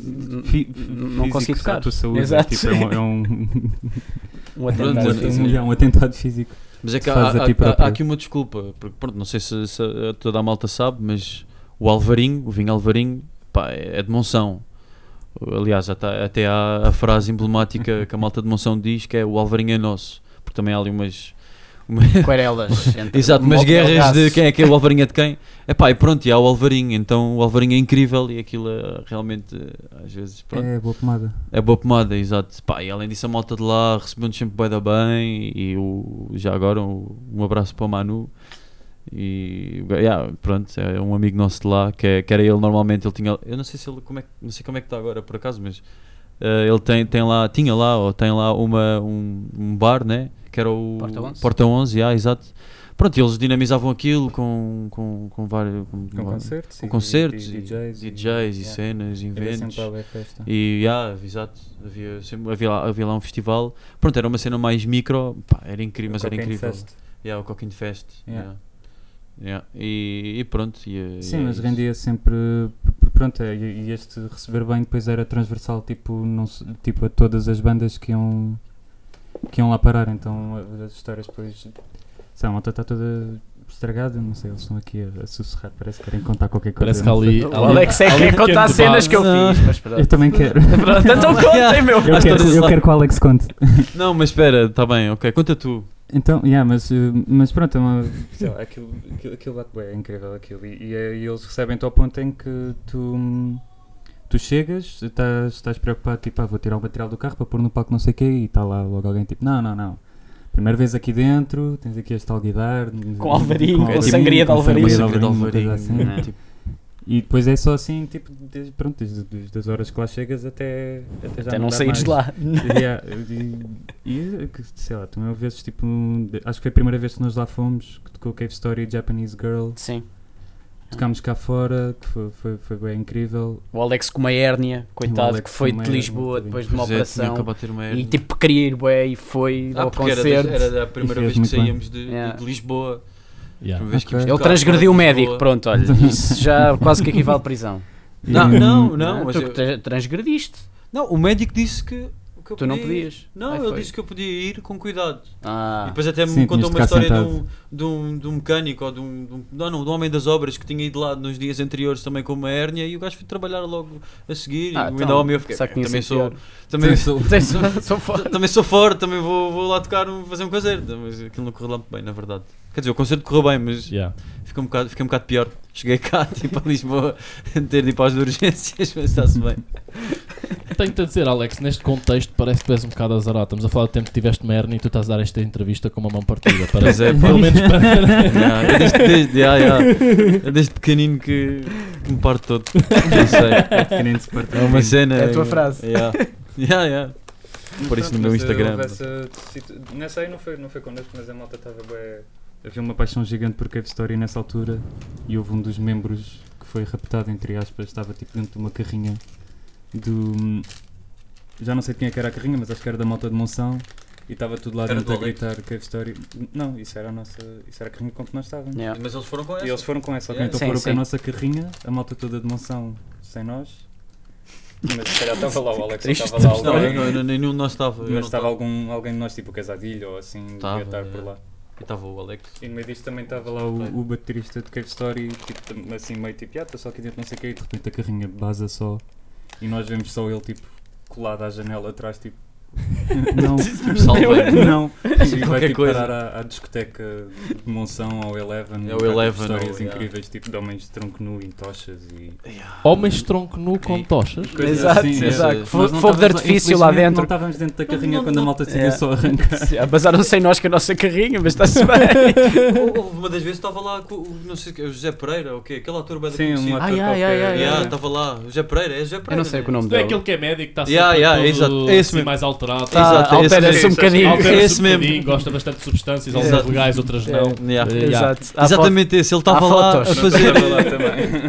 Speaker 3: não conseguir
Speaker 4: físico
Speaker 3: tocar.
Speaker 4: à tua saúde.
Speaker 3: Exato.
Speaker 4: É, tipo, é um, é um,
Speaker 3: um atentado
Speaker 4: um, é um atentado físico.
Speaker 2: Mas é que há, há- há aqui uma desculpa, porque pronto, não sei se, se toda a malta sabe, mas o Alvarinho, o vinho Alvarinho, pá, é de Monção. Aliás, até, até há a frase emblemática que a malta de Monção diz que é o Alvarinho é nosso, porque também há ali umas. uma-
Speaker 3: Querelas.
Speaker 2: Exato, umas guerras de quem é que é o Alvarinho é de quem. Epá, e pronto, e há o Alvarinho, então o Alvarinho é incrível e aquilo é realmente, às vezes, pronto,
Speaker 4: É boa pomada.
Speaker 2: é boa pomada, exato. Pá, e além disso, a malta de lá recebeu-nos sempre bem da bem. E o, já agora, um, um abraço para o Manu. E yeah, pronto, é um amigo nosso de lá que, é, que era ele normalmente. Ele tinha, eu não sei se ele, como é, que- não sei como é que está agora por acaso, mas eh, ele tem, tem lá, tinha lá, ou tem lá uma, um, um bar, né? Que era o
Speaker 3: Porta 11.
Speaker 2: Porta 11, yeah, exato. Pronto, e eles dinamizavam aquilo com, com, com vários. Com,
Speaker 4: Com concertos.
Speaker 2: com
Speaker 4: e-
Speaker 2: concertos
Speaker 4: e,
Speaker 2: e,
Speaker 4: DJs.
Speaker 2: DJs e
Speaker 4: yeah.
Speaker 2: cenas, e
Speaker 4: Era
Speaker 2: eventos. E yeah, exato, havia, sempre, havia, lá, havia lá um festival. Pronto, era uma cena mais micro, pá, era incrível, mas era incrível.
Speaker 4: Fest.
Speaker 2: Yeah, o Coquin Fest.
Speaker 4: Yeah.
Speaker 2: Yeah. Yeah. E, e pronto. E,
Speaker 4: Sim,
Speaker 2: e é
Speaker 4: mas
Speaker 2: isso.
Speaker 4: rendia sempre. Pronto, é, e e este receber bem depois era transversal tipo, não, tipo a todas as bandas que iam, que iam lá parar. Então as histórias depois. Sei lá, a malta está toda estragada. Não sei, eles estão aqui a, a sussurrar. Parece que querem contar qualquer coisa.
Speaker 1: Parece que
Speaker 4: sei.
Speaker 1: ali.
Speaker 3: O Alex é que
Speaker 1: ali
Speaker 3: quer contar cenas que eu fiz, mas pronto.
Speaker 4: Eu também quero.
Speaker 3: Então contem, meu.
Speaker 4: Eu quero, eu quero que o Alex conte.
Speaker 2: Não, mas espera, está bem, ok, conta tu.
Speaker 4: Então, yeah, mas, eh, mas pronto, é uma, sei lá, aquilo, aquilo, aquilo é incrível aquilo. E, e, é- e eles recebem-te ao ponto em que tu, tu chegas, estás, estás preocupado, tipo, ah, vou tirar o material do carro para pôr no palco não sei o quê, e está lá logo alguém tipo, não, não, não. Primeira vez aqui dentro, tens aqui este alguidar.
Speaker 3: Com Alvarinho,
Speaker 4: com
Speaker 3: a
Speaker 4: Alvarinho,
Speaker 3: sangria de
Speaker 4: com
Speaker 3: Alvarinho.
Speaker 4: sangria
Speaker 2: de
Speaker 4: uma coisa
Speaker 2: Alvarinho,
Speaker 4: assim.
Speaker 2: né? Tipo,
Speaker 4: E depois é só assim, tipo, desde, pronto, desde, desde as horas que lá chegas até, até já
Speaker 3: Até não
Speaker 4: dá
Speaker 3: saíres de lá.
Speaker 4: Yeah, e, e, sei lá, também vezes tipo, acho que foi a primeira vez que nós lá fomos, que tocou Cave Story Japanese Girl,
Speaker 3: Sim.
Speaker 4: tocámos cá fora, que foi, foi, foi bem incrível.
Speaker 3: O Alex com uma hérnia, coitado, que foi de Lisboa
Speaker 4: tadinho.
Speaker 3: depois de uma operação.
Speaker 2: acabado de ter uma
Speaker 3: E tipo, queria ir bué e foi
Speaker 2: ah,
Speaker 3: ao
Speaker 2: porque era,
Speaker 3: concerto.
Speaker 2: da- era da primeira vez que de, de-
Speaker 3: Yeah.
Speaker 2: de Lisboa.
Speaker 1: Yeah.
Speaker 2: Primeira vez que
Speaker 4: Ok.
Speaker 2: íamos
Speaker 3: Ele transgrediu o médico, pronto, olha, isso já quase que equivale a prisão.
Speaker 2: Não, não, não, mas
Speaker 3: tu
Speaker 2: eu-
Speaker 3: tra- transgrediste.
Speaker 2: Não, o médico disse que que eu
Speaker 3: Tu não podias.
Speaker 2: Não, ele
Speaker 3: foi.
Speaker 2: disse que eu podia ir com cuidado.
Speaker 3: Ah,
Speaker 2: E depois até
Speaker 4: Sim,
Speaker 2: me contou uma história de um, de, um, de um mecânico ou de um, de um- não, não, de um homem das obras que tinha ido lá nos dias anteriores também com uma hérnia e o gajo foi trabalhar logo a seguir.
Speaker 3: ah,
Speaker 2: e
Speaker 3: então,
Speaker 2: homem eu fiquei, também sou, também,
Speaker 4: Sou-
Speaker 3: sou foda.
Speaker 2: também sou forte, também vou, vou lá tocar, um- fazer um concerto. Mas aquilo não correu lá muito bem, na verdade. Quer dizer, o concerto correu bem, mas
Speaker 1: Yeah.
Speaker 2: ficou um bocado, fiquei um bocado pior. Cheguei cá, tipo, a Lisboa, ter de ir para as urgências, mas está-se bem.
Speaker 1: Tenho-te a dizer, Alex, neste contexto parece que tu és um bocado azarado. Estamos a falar do tempo que tiveste uma hernia e tu estás a dar esta entrevista com uma mão partida. Parece,
Speaker 2: é, pá.
Speaker 1: pelo menos para...
Speaker 2: Yeah, eu desde, desde, yeah, yeah. É desde pequenino que, que me parto todo. Não sei.
Speaker 4: Parte.
Speaker 2: É uma cena.
Speaker 3: É a tua frase.
Speaker 2: Yeah. Yeah, yeah. Por isso no meu
Speaker 4: eh,
Speaker 2: Instagram.
Speaker 4: essa Nessa aí não foi, não foi connosco, mas a malta estava bem. Havia uma paixão gigante por Cave Story nessa altura e houve um dos membros que foi raptado, entre aspas, estava tipo dentro de uma carrinha do. Já não sei de quem é que era a carrinha, mas acho que era da malta de Monção e estava tudo lá
Speaker 2: Era
Speaker 4: dentro a gritar Cave Story. Não, isso era a nossa. Isso era a carrinha com que nós estávamos.
Speaker 3: Yeah.
Speaker 2: Mas eles foram com
Speaker 4: E
Speaker 2: essa.
Speaker 4: eles foram com essa, ok?
Speaker 2: Yeah.
Speaker 4: Então
Speaker 3: Sim,
Speaker 4: foram com a
Speaker 3: sim.
Speaker 4: nossa carrinha, a malta toda de Monção sem nós. Mas se calhar estava lá o Alex, estava lá
Speaker 2: Não,
Speaker 4: alguém.
Speaker 2: eu não- nenhum de nós estava. não
Speaker 4: Mas estava
Speaker 2: estava.
Speaker 4: algum, alguém de nós, tipo o Casadilho ou assim,
Speaker 2: Tava,
Speaker 4: devia estar
Speaker 2: é.
Speaker 4: por lá.
Speaker 2: E estava o Alex.
Speaker 4: E no meio disto também estava lá o, o baterista de Cave Story, tipo, assim meio tipo, ah, só aqui dentro, não sei o que, e de repente a carrinha baza só. E nós vemos só ele, tipo, colado à janela atrás, tipo, não,
Speaker 2: Salvem.
Speaker 4: não. E vai
Speaker 2: Qualquer
Speaker 4: tipo
Speaker 2: coisa.
Speaker 4: parar à, à discoteca de Monção, ao Eleven.
Speaker 2: É o Eleven,
Speaker 4: Histórias
Speaker 2: ou- yeah.
Speaker 4: incríveis, tipo, de homens de tronco nu em tochas e...
Speaker 1: Homens tronco nu com
Speaker 2: E-
Speaker 1: tochas.
Speaker 3: Exato,
Speaker 4: assim,
Speaker 3: exato.
Speaker 2: Mas
Speaker 3: Fogo
Speaker 4: não
Speaker 3: de artifício lá dentro.
Speaker 4: Não estávamos dentro da carrinha
Speaker 2: não,
Speaker 4: quando a
Speaker 2: não.
Speaker 4: malta decidiu
Speaker 3: É.
Speaker 4: só arrancar.
Speaker 3: Yeah, Basaram sem nós com a nossa carrinha, mas está-se bem.
Speaker 2: Houve uma das vezes estava lá com o, não sei o que, o José Pereira, ou o quê? Aquele ator bem
Speaker 4: Sim, um ator
Speaker 3: Ah, yeah, yeah, yeah,
Speaker 2: Yeah,
Speaker 3: yeah.
Speaker 2: estava lá. O José Pereira, é José Pereira.
Speaker 3: Eu não sei o que o nome
Speaker 1: Não é
Speaker 3: dele.
Speaker 1: aquele que é médico, está
Speaker 2: Yeah,
Speaker 1: sempre
Speaker 2: yeah,
Speaker 1: todo,
Speaker 2: exato. É
Speaker 1: alterado.
Speaker 3: Tá,
Speaker 2: Exato, é esse
Speaker 3: um bocadinho.
Speaker 1: Altera-se
Speaker 2: esse
Speaker 1: um
Speaker 2: mesmo.
Speaker 1: bocadinho, gosta bastante de substâncias, algumas legais, outras não.
Speaker 2: Yeah.
Speaker 1: Eh, yeah.
Speaker 3: Exato.
Speaker 2: Exatamente esse, ele estava lá a fazer,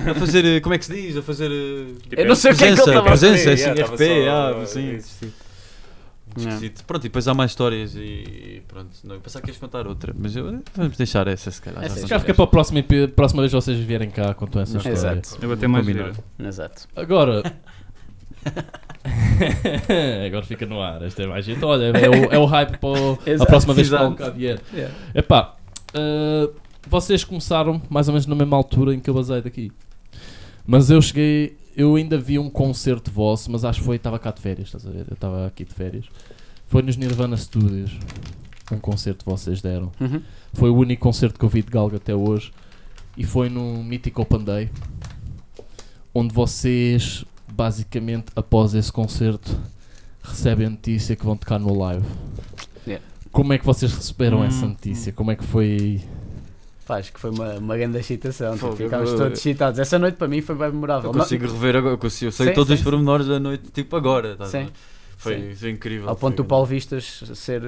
Speaker 2: a fazer, eh, como é que se diz? A fazer eh,
Speaker 4: Tipo,
Speaker 3: Eu não sei o que é que ele
Speaker 2: presença,
Speaker 3: estava a fazer.
Speaker 2: presença, assim,
Speaker 4: Yeah, estava
Speaker 2: RP, yeah, assim.
Speaker 4: existir.
Speaker 2: esquisito. Pronto, e depois há mais histórias e pronto, não, eu pensava que ias contar outra, mas eu, vamos deixar essa se calhar.
Speaker 3: Essa
Speaker 2: já
Speaker 3: é
Speaker 1: Se calhar fica para a próxima, próxima vez vocês vierem cá contam essa história.
Speaker 3: Exato.
Speaker 4: Eu vou ter mais.
Speaker 3: Exato.
Speaker 1: Agora. Agora fica no ar, esta é mais gente. Olha, é o, é o hype para o- a próxima vez que o cá vier.
Speaker 3: Yeah.
Speaker 1: Epá, uh, vocês começaram mais ou menos na mesma altura em que eu basei daqui. Mas eu cheguei, eu ainda vi um concerto vosso, mas acho que foi, estava cá de férias, estás a ver? Eu estava aqui de férias. Foi nos Nirvana Studios. Um concerto que vocês deram.
Speaker 3: Uhum.
Speaker 1: Foi o único concerto que eu vi de Galga até hoje. E foi num Mythic Open Day. Onde vocês, basicamente, após esse concerto, recebem a notícia que vão tocar no live.
Speaker 3: Yeah.
Speaker 1: Como é que vocês receberam
Speaker 4: Hum,
Speaker 1: essa notícia? Como é que foi?
Speaker 3: Pá, acho que foi uma, uma grande excitação. Tipo,
Speaker 2: Fogo,
Speaker 3: ficámos
Speaker 2: eu-
Speaker 3: todos excitados. Essa noite para mim foi bem memorável.
Speaker 2: Eu consigo rever agora, eu, consigo, eu sei
Speaker 3: Sim,
Speaker 2: todos os
Speaker 3: sim.
Speaker 2: pormenores da noite, tipo agora. a
Speaker 3: Sim.
Speaker 2: ver? Foi, foi incrível.
Speaker 3: Ao ponto
Speaker 2: foi-
Speaker 3: do Paulo Vistas ser,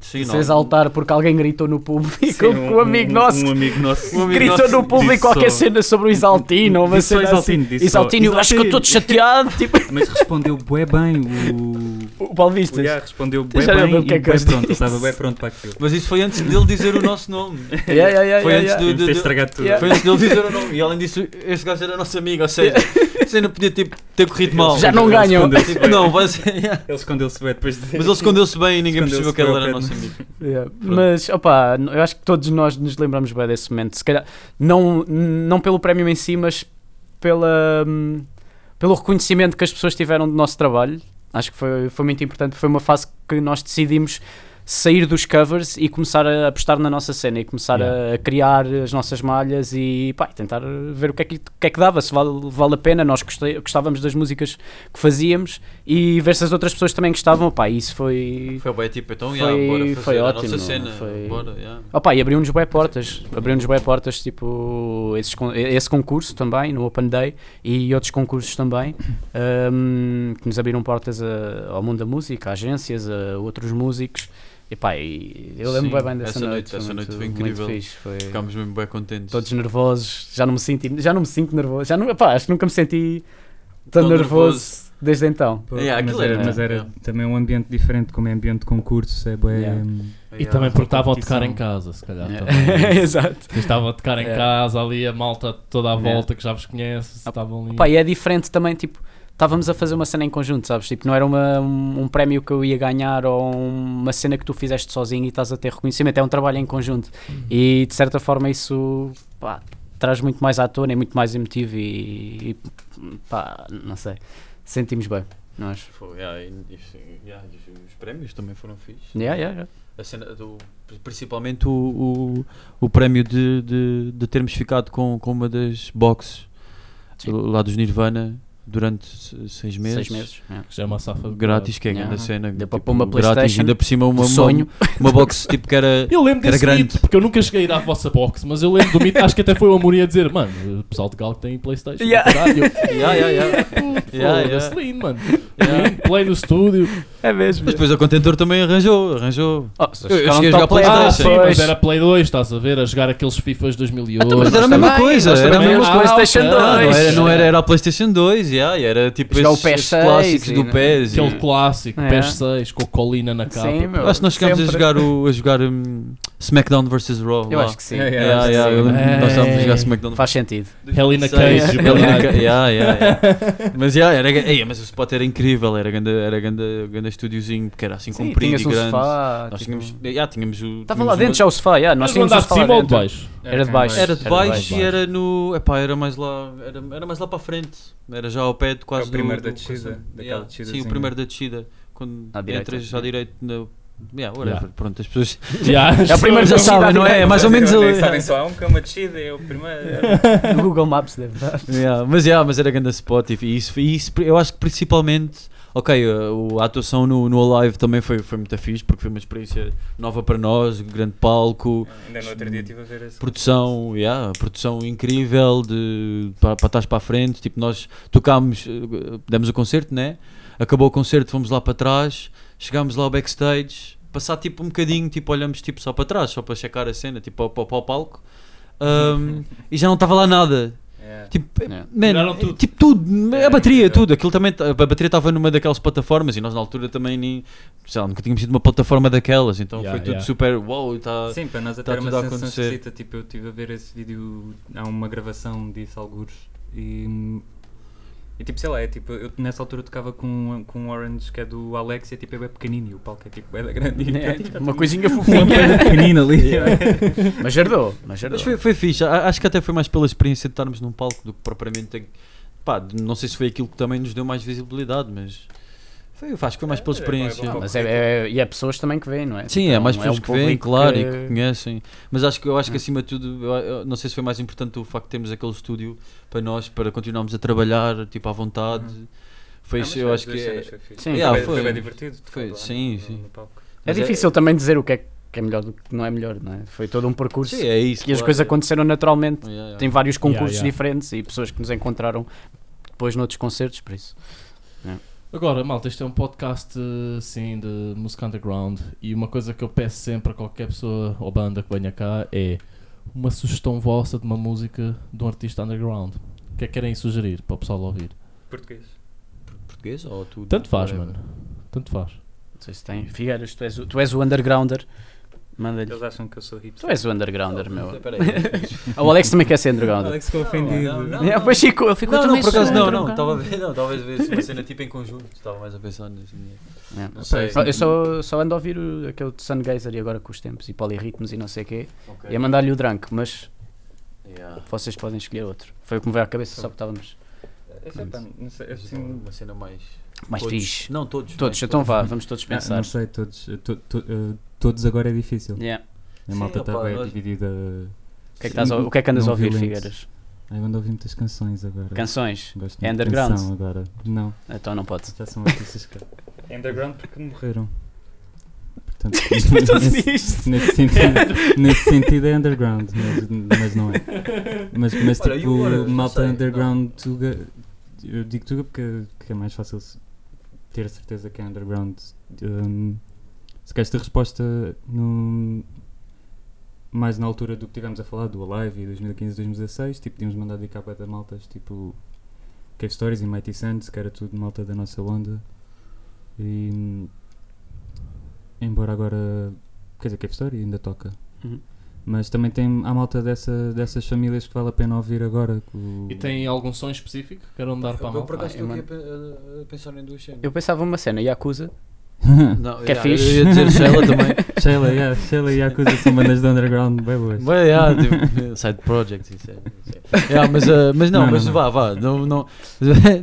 Speaker 2: Sim,
Speaker 3: se
Speaker 2: não.
Speaker 3: exaltar porque alguém gritou no público.
Speaker 4: Sim,
Speaker 3: com um, amigo nosso
Speaker 4: Um amigo nosso.
Speaker 2: Um
Speaker 3: gritou
Speaker 2: nosso
Speaker 3: no público qualquer
Speaker 4: só-
Speaker 3: cena sobre o Exaltino. ou Uma
Speaker 4: só
Speaker 3: cena
Speaker 4: Exaltino,
Speaker 3: assim.
Speaker 4: disse só,
Speaker 3: Exaltino, eu acho que eu estou chateado. Tipo,
Speaker 4: Mas respondeu bué bem o...
Speaker 3: o Paulo
Speaker 4: O
Speaker 3: Vistas.
Speaker 4: Iá respondeu bué
Speaker 3: Já
Speaker 4: bem
Speaker 3: o que é que eu
Speaker 4: bué pronto, estava bem pronto para aquilo.
Speaker 2: Mas isso foi antes dele dizer o nosso nome.
Speaker 3: Yeah, yeah, yeah,
Speaker 2: Foi
Speaker 3: yeah,
Speaker 2: antes
Speaker 4: de estragado tudo.
Speaker 3: Yeah.
Speaker 2: Foi antes dele dizer o nome. E além disso, esse gajo era nosso amigo, ou seja, isso ainda podia ter corrido mal.
Speaker 3: Já não ganham.
Speaker 2: Tipo,
Speaker 4: bem.
Speaker 2: não, vai ser.
Speaker 4: Ele escondeu-se bem depois de...
Speaker 2: Mas ele escondeu-se bem e ninguém percebeu que ele era nosso amigo.
Speaker 3: Yeah. Mas, opá, n- eu acho que todos nós nos lembramos bem desse momento. Se calhar, não, não pelo prémio em si, mas pela, pelo reconhecimento que as pessoas tiveram do nosso trabalho. Acho que foi, foi muito importante. Foi uma fase que nós decidimos sair dos covers e começar a apostar na nossa cena e começar a, a criar as nossas malhas e pá, tentar ver o que é que, que, é que dava, se vale, vale a pena. Nós gostei- gostávamos das músicas que fazíamos e ver se as outras pessoas também gostavam. Pá, isso foi,
Speaker 2: Foi bem tipo, então,
Speaker 3: Foi-
Speaker 2: yeah, bora fazer
Speaker 3: foi
Speaker 2: a
Speaker 3: ótimo,
Speaker 2: nossa cena.
Speaker 3: foi-
Speaker 2: Bora, yeah.
Speaker 3: E abriu-nos bem portas, abriu-nos bem portas, tipo, esses esse concurso também, no Open Day, e outros concursos também, hum, que nos abriram portas a- ao mundo da música, a agências, a outros músicos, e pá, e eu lembro
Speaker 2: Sim,
Speaker 3: bem, bem dessa
Speaker 2: essa
Speaker 3: noite,
Speaker 2: noite-
Speaker 3: foi
Speaker 2: essa
Speaker 3: muito,
Speaker 2: noite foi incrível.
Speaker 3: fixe, foi
Speaker 2: Ficámos mesmo bem contentes.
Speaker 3: todos nervosos, já não me sinto, já não me sinto nervoso, já não, pá, acho que nunca me senti tão,
Speaker 2: Tão
Speaker 3: nervoso,
Speaker 2: nervoso.
Speaker 3: desde então.
Speaker 4: Pô,
Speaker 2: Yeah,
Speaker 4: mas
Speaker 2: aquilo
Speaker 4: era,
Speaker 2: era-
Speaker 4: mas era
Speaker 2: yeah.
Speaker 4: também um ambiente diferente, como é ambiente de concurso, é bué...
Speaker 3: Yeah.
Speaker 4: hum,
Speaker 1: E também porque estavam a tocar em casa, se calhar. também.
Speaker 3: Exato.
Speaker 1: Estavam a tocar em
Speaker 3: É.
Speaker 1: casa, ali a malta toda à
Speaker 3: É.
Speaker 1: volta que já vos conhece, estavam ali.
Speaker 3: Pá, e é diferente também, tipo, estávamos a fazer uma cena em conjunto, sabes? Tipo, não era uma, um, um prémio que eu ia ganhar ou uma cena que tu fizeste sozinho e estás a ter reconhecimento, é um trabalho em conjunto. E de certa forma isso pá, traz muito mais à tona, é muito mais emotivo e, e pá, não sei, sentimos bem. Nós.
Speaker 2: Foi, yeah, e- e- yeah, e os, os prémios também foram fixos.
Speaker 3: Yeah, yeah, yeah.
Speaker 2: A cena do- principalmente o, o, o prémio de, de, de termos ficado com, com uma das boxes
Speaker 3: Sim.
Speaker 2: lá dos Nirvana durante se- seis meses.
Speaker 3: Seis meses. yeah.
Speaker 1: Que já é uma safa.
Speaker 2: Grátis, que é a
Speaker 3: Yeah.
Speaker 2: grande cena.
Speaker 3: Deu para
Speaker 2: tipo,
Speaker 3: pôr uma
Speaker 2: grátis,
Speaker 3: PlayStation,
Speaker 2: ainda por cima uma,
Speaker 3: Um
Speaker 2: uma,
Speaker 3: sonho.
Speaker 2: uma box tipo que era.
Speaker 1: Eu lembro desse
Speaker 2: grande.
Speaker 1: mito, porque eu nunca cheguei a ir à vossa box, mas eu lembro do mito, acho que até foi o Amorim a dizer, mano, o pessoal de Galo tem Playstation,
Speaker 3: Yeah.
Speaker 1: caralho.
Speaker 2: Yeah, yeah, yeah. Yeah,
Speaker 1: Foda-se,
Speaker 2: yeah.
Speaker 1: lindo, mano.
Speaker 2: Yeah.
Speaker 1: Play no estúdio.
Speaker 3: É mesmo.
Speaker 2: Mas depois a Contentor também arranjou, arranjou.
Speaker 3: Oh,
Speaker 2: Eu- eu cheguei a jogar
Speaker 3: Play
Speaker 2: PlayStation.
Speaker 1: Ah,
Speaker 3: dois,
Speaker 1: sim, mas era Play 2, estás a ver, a jogar aqueles FIFAs 2008.
Speaker 2: Então, mas era a mesma coisa. Era a mesma
Speaker 1: Ah,
Speaker 3: PlayStation
Speaker 1: ok.
Speaker 2: Ah, não
Speaker 3: 2.
Speaker 2: era, não era, era a PlayStation 2, yeah, era tipo
Speaker 3: Jogar o
Speaker 2: esses,
Speaker 3: PES
Speaker 2: esses
Speaker 3: 6
Speaker 2: clássicos
Speaker 3: e-
Speaker 2: do PES. e-
Speaker 1: Aquele clássico,
Speaker 3: É.
Speaker 1: PES 6, com colina na capa.
Speaker 3: Sim, meu.
Speaker 2: Acho que nós chegámos a
Speaker 3: Sempre.
Speaker 2: jogar, o, a jogar um, SmackDown vs Raw.
Speaker 3: Eu
Speaker 2: lá.
Speaker 3: acho que sim.
Speaker 4: Yeah,
Speaker 2: Yeah, yeah, eu lembro que nós estávamos a jogar
Speaker 1: É.
Speaker 2: SmackDown
Speaker 3: Faz sentido.
Speaker 1: Hell in a Cage,
Speaker 2: Hell in a
Speaker 1: caralho.
Speaker 2: Ca- yeah, yeah, yeah. Mas, yeah, era, ei, mas o spot era incrível, era grande, era grande, grande estúdiozinho, porque era assim
Speaker 3: Sim,
Speaker 2: comprido e
Speaker 3: um
Speaker 2: grande.
Speaker 3: sofá.
Speaker 2: Nós
Speaker 3: tipo-
Speaker 2: tínhamos, yeah, tínhamos o.
Speaker 3: Estava lá dentro
Speaker 2: uma-
Speaker 3: já o sofá, yeah, nós tínhamos um
Speaker 1: de
Speaker 3: sofá
Speaker 1: ou de baixo?
Speaker 3: Era de baixo.
Speaker 2: Era de
Speaker 3: Era
Speaker 2: baixo e era no. Epá, era mais lá. Era, era mais lá para a frente. Era já ao pé de quase
Speaker 4: É o primeiro
Speaker 2: do,
Speaker 4: da descida,
Speaker 2: Yeah. Sim, o primeiro da descida. Quando entras à direita na. Yeah, whatever.
Speaker 1: Yeah.
Speaker 2: Pronto, as pessoas.
Speaker 1: Yeah,
Speaker 3: É o primeiro
Speaker 2: já sabem, não é? É mais ou menos ali.
Speaker 4: sabem só há um que é uma descida, é o primeiro.
Speaker 3: Google Maps deve dar.
Speaker 2: Yeah, mas, yeah, mas era grande spot e isso, e isso eu acho que principalmente ok, a, o- a atuação no, no Alive também foi, foi muito fixe porque foi uma experiência nova para nós, grande palco,
Speaker 4: Ainda no outro dia estive a ver esse.
Speaker 2: produção, yeah, produção incrível de, para, para trás para a frente, tipo nós tocámos, eh, demos o concerto, né? Acabou o concerto, fomos lá para trás, chegámos lá ao backstage, passar tipo um bocadinho, tipo olhamos tipo só para trás, só para checar a cena, tipo para, para o palco. um, e já não estava lá nada.
Speaker 4: Yeah.
Speaker 2: Tipo,
Speaker 3: Yeah.
Speaker 2: man,
Speaker 1: tudo.
Speaker 2: tipo tudo, a
Speaker 4: É,
Speaker 2: bateria,
Speaker 4: incrível.
Speaker 2: tudo. Aquilo também, a bateria estava numa daquelas plataformas e nós na altura também nem, sei lá, nunca tínhamos sido uma plataforma daquelas, então
Speaker 1: Yeah,
Speaker 2: foi tudo
Speaker 1: yeah.
Speaker 2: super, wow, tá,
Speaker 4: Sim, para nós
Speaker 2: tá
Speaker 4: até era uma
Speaker 2: a
Speaker 4: sensação
Speaker 2: acontecer.
Speaker 4: esquisita. Tipo, eu estive a ver esse vídeo, há uma gravação disso, algures, e. E tipo, sei lá, é tipo, eu nessa altura tocava com, com um Orange que é do Alex e é tipo, é bem pequenino e o palco é tipo, é da grande.
Speaker 3: É, tipo, uma coisinha
Speaker 4: Uma
Speaker 3: fofinha.
Speaker 4: coisa pequenina ali.
Speaker 3: Mas herdou, mas herdou.
Speaker 2: Mas foi, foi fixe, acho que até foi mais pela experiência de estarmos num palco do que propriamente. Pá, não sei se foi aquilo que também nos deu mais visibilidade, mas foi, acho que foi mais pela
Speaker 4: É, é,
Speaker 2: experiência.
Speaker 4: é.
Speaker 3: Mas é, é- e é pessoas também que veem, não é?
Speaker 2: Sim, é
Speaker 3: Não
Speaker 2: mais
Speaker 3: um
Speaker 2: pessoas que veem,
Speaker 3: público
Speaker 2: claro, e
Speaker 3: que-
Speaker 2: que conhecem. Mas acho que eu acho que
Speaker 3: É.
Speaker 2: acima de tudo, eu, eu não sei se foi mais importante o facto de termos aquele estúdio para nós, para continuarmos a trabalhar tipo à vontade. Foi isso, eu acho que é,
Speaker 3: Sim.
Speaker 2: Yeah,
Speaker 4: foi,
Speaker 2: foi.
Speaker 4: foi bem divertido.
Speaker 2: Foi,
Speaker 4: lá
Speaker 2: sim,
Speaker 4: no-
Speaker 2: sim.
Speaker 4: no.
Speaker 3: É difícil também dizer o que é, que é melhor do que não é melhor, não é? Foi todo um percurso
Speaker 2: Sim, é isso.
Speaker 3: que as
Speaker 2: claro.
Speaker 3: coisas aconteceram naturalmente.
Speaker 2: Yeah, yeah.
Speaker 3: Tem vários concursos
Speaker 1: Yeah, yeah.
Speaker 3: diferentes e pessoas que nos encontraram depois noutros concertos, por isso.
Speaker 1: Agora, malta, este é um podcast assim de música underground e uma coisa que eu peço sempre a qualquer pessoa ou banda que venha cá é uma sugestão vossa de uma música de um artista underground. O que é que querem sugerir para o pessoal ouvir?
Speaker 4: Português.
Speaker 2: Português ou tudo?
Speaker 1: Tanto faz,
Speaker 2: whatever.
Speaker 1: mano. Tanto faz.
Speaker 3: Não sei se tem. Figueiras, tu és o, tu és o undergrounder. Manda-lhe.
Speaker 4: Eles acham que eu sou
Speaker 3: Tu
Speaker 4: hipster.
Speaker 3: és o undergrounder, meu. O Alex também quer ser undergrounder.
Speaker 4: Alex ficou ofendido.
Speaker 2: Não, não,
Speaker 3: É, Depois ficou, ele ficou
Speaker 2: Não, não,
Speaker 3: também
Speaker 2: por acaso não, não. Estava a ver, não, talvez ver uma cena tipo em conjunto. Estava mais a pensar nisso.
Speaker 3: É.
Speaker 2: Não sei.
Speaker 3: Eu só, só ando a ouvir o- aquele de Sungazer e agora com os tempos e polirritmos e não sei o quê.
Speaker 2: Ok.
Speaker 3: E a mandar-lhe o Drunk, mas
Speaker 2: Yeah.
Speaker 3: vocês podem escolher outro. Foi o que me veio à cabeça, só que estávamos
Speaker 4: Esse é, não sei,
Speaker 2: Mas
Speaker 4: assim,
Speaker 2: uma cena mais.
Speaker 3: mais
Speaker 2: todos-
Speaker 3: fixe.
Speaker 2: Não, todos.
Speaker 3: Todos,
Speaker 2: mais
Speaker 3: então vá, vamos todos
Speaker 4: Ah,
Speaker 3: pensar.
Speaker 4: não sei, todos, to- to- eh, todos agora é difícil.
Speaker 3: Yeah.
Speaker 4: A
Speaker 2: Sim,
Speaker 4: malta
Speaker 2: opa,
Speaker 4: está bem
Speaker 2: nós-
Speaker 4: dividida.
Speaker 3: O, que é que estás a- o que é que andas a
Speaker 4: Não
Speaker 3: ouvir,
Speaker 4: violentos.
Speaker 3: Figueiras?
Speaker 4: Eu ando a ouvir muitas canções agora.
Speaker 3: Canções?
Speaker 4: Gosto
Speaker 3: É
Speaker 4: muito de
Speaker 3: underground?
Speaker 4: canção agora. Não,
Speaker 3: Então não pode.
Speaker 4: já são artistas que. É underground porque morreram. Portanto,
Speaker 3: tudo
Speaker 4: nesse,
Speaker 3: isto.
Speaker 4: nesse sentido, nesse sentido é underground, mas, mas não é. Mas, mas
Speaker 2: Olha, e
Speaker 4: tipo,
Speaker 2: agora? Não
Speaker 4: malta
Speaker 2: sei,
Speaker 4: underground, tuga, eu digo tuga porque que é mais fácil se- ter a certeza que é underground. Um, se queres ter resposta no, mais na altura do que tivemos a falar, do Alive e 2015 2016, tipo, tínhamos mandado de capa da maltas, tipo Cave Stories e Mighty Sands, que era tudo malta da nossa onda. E embora agora, quer dizer, Cave Story ainda toca.
Speaker 3: Uhum.
Speaker 4: Mas também tem a malta dessa, dessas famílias que vale a pena ouvir agora. o-
Speaker 1: E tem algum som específico que queiram dar para a
Speaker 2: Eu
Speaker 1: malta?
Speaker 2: por acaso
Speaker 3: Ah,
Speaker 2: estou
Speaker 3: eu
Speaker 2: aqui a pensar em duas cenas.
Speaker 3: Eu pensava uma cena, Yakuza.
Speaker 2: Não,
Speaker 3: Que é
Speaker 2: yeah,
Speaker 3: fixe.
Speaker 2: Eu ia dizer Sheila também.
Speaker 4: Sheila, yeah, Sheila e Yakuza são bandas de underground bem boas.
Speaker 2: Mas, yeah, tipo, side project, isso é. é. Yeah, mas, uh, mas não,
Speaker 4: Não,
Speaker 2: mas
Speaker 4: não.
Speaker 2: vá, vá. Não, não,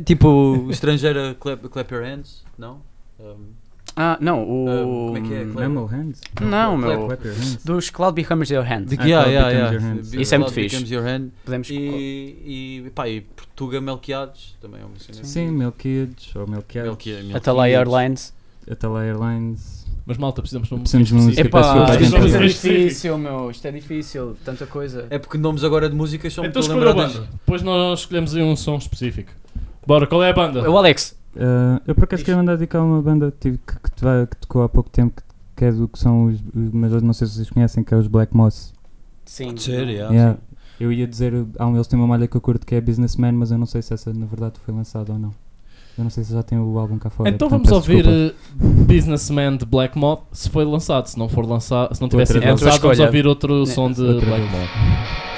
Speaker 2: tipo, estrangeira, clap, clap your hands, não? Um,
Speaker 3: Ah, não, o.
Speaker 2: Um, como é que é? Clap-
Speaker 4: Hands?
Speaker 3: Não, meu.
Speaker 4: Clap your hands.
Speaker 3: Dos Cloud Becomes Your Hand.
Speaker 2: de,
Speaker 4: Ah,
Speaker 2: yeah, yeah, yeah.
Speaker 4: Your Hands.
Speaker 2: Be-
Speaker 3: Isso é muito fixe.
Speaker 2: Becomes your hand.
Speaker 3: Podemos.
Speaker 2: E, e, pá, e Portuga Melquiades também é uma cena.
Speaker 4: Sim, Melquiades ou Melquiades.
Speaker 2: Melqui- Melquiades.
Speaker 3: Atalaya Airlines.
Speaker 4: Atalaya Airlines.
Speaker 1: Mas malta, precisamos de um
Speaker 4: Precisamos de música.
Speaker 3: Epá,
Speaker 1: a
Speaker 3: isto é difícil, meu. Isto é difícil. Tanta coisa.
Speaker 2: É porque nomes agora de músicas são
Speaker 1: Então
Speaker 2: a
Speaker 1: escolha a banda. Depois nós escolhemos aí um som específico. Bora, qual é a banda?
Speaker 3: O Alex.
Speaker 4: Uh, eu por acaso
Speaker 2: Diz.
Speaker 4: queria mandar dedicar uma banda que, que, te vai- que tocou há pouco tempo, que, que é do que são os, os- mas não sei se vocês conhecem, que é os Black Moss.
Speaker 3: Sim.
Speaker 2: Pode ser, yeah,
Speaker 4: Yeah.
Speaker 2: sim.
Speaker 4: Eu ia dizer, há um, eles têm uma malha que eu curto que é Businessman, mas eu não sei se essa na verdade foi lançada ou não. Eu não sei se já tem o álbum cá fora.
Speaker 1: Então
Speaker 4: portanto,
Speaker 1: vamos ouvir
Speaker 4: desculpa.
Speaker 1: eh, Businessman de Black Moth se foi lançado. Se não for lançado, se não tiver
Speaker 4: Outra
Speaker 1: sido lançado, vamos ouvir outro
Speaker 3: É,
Speaker 1: som de
Speaker 4: outra
Speaker 1: Black
Speaker 4: vez.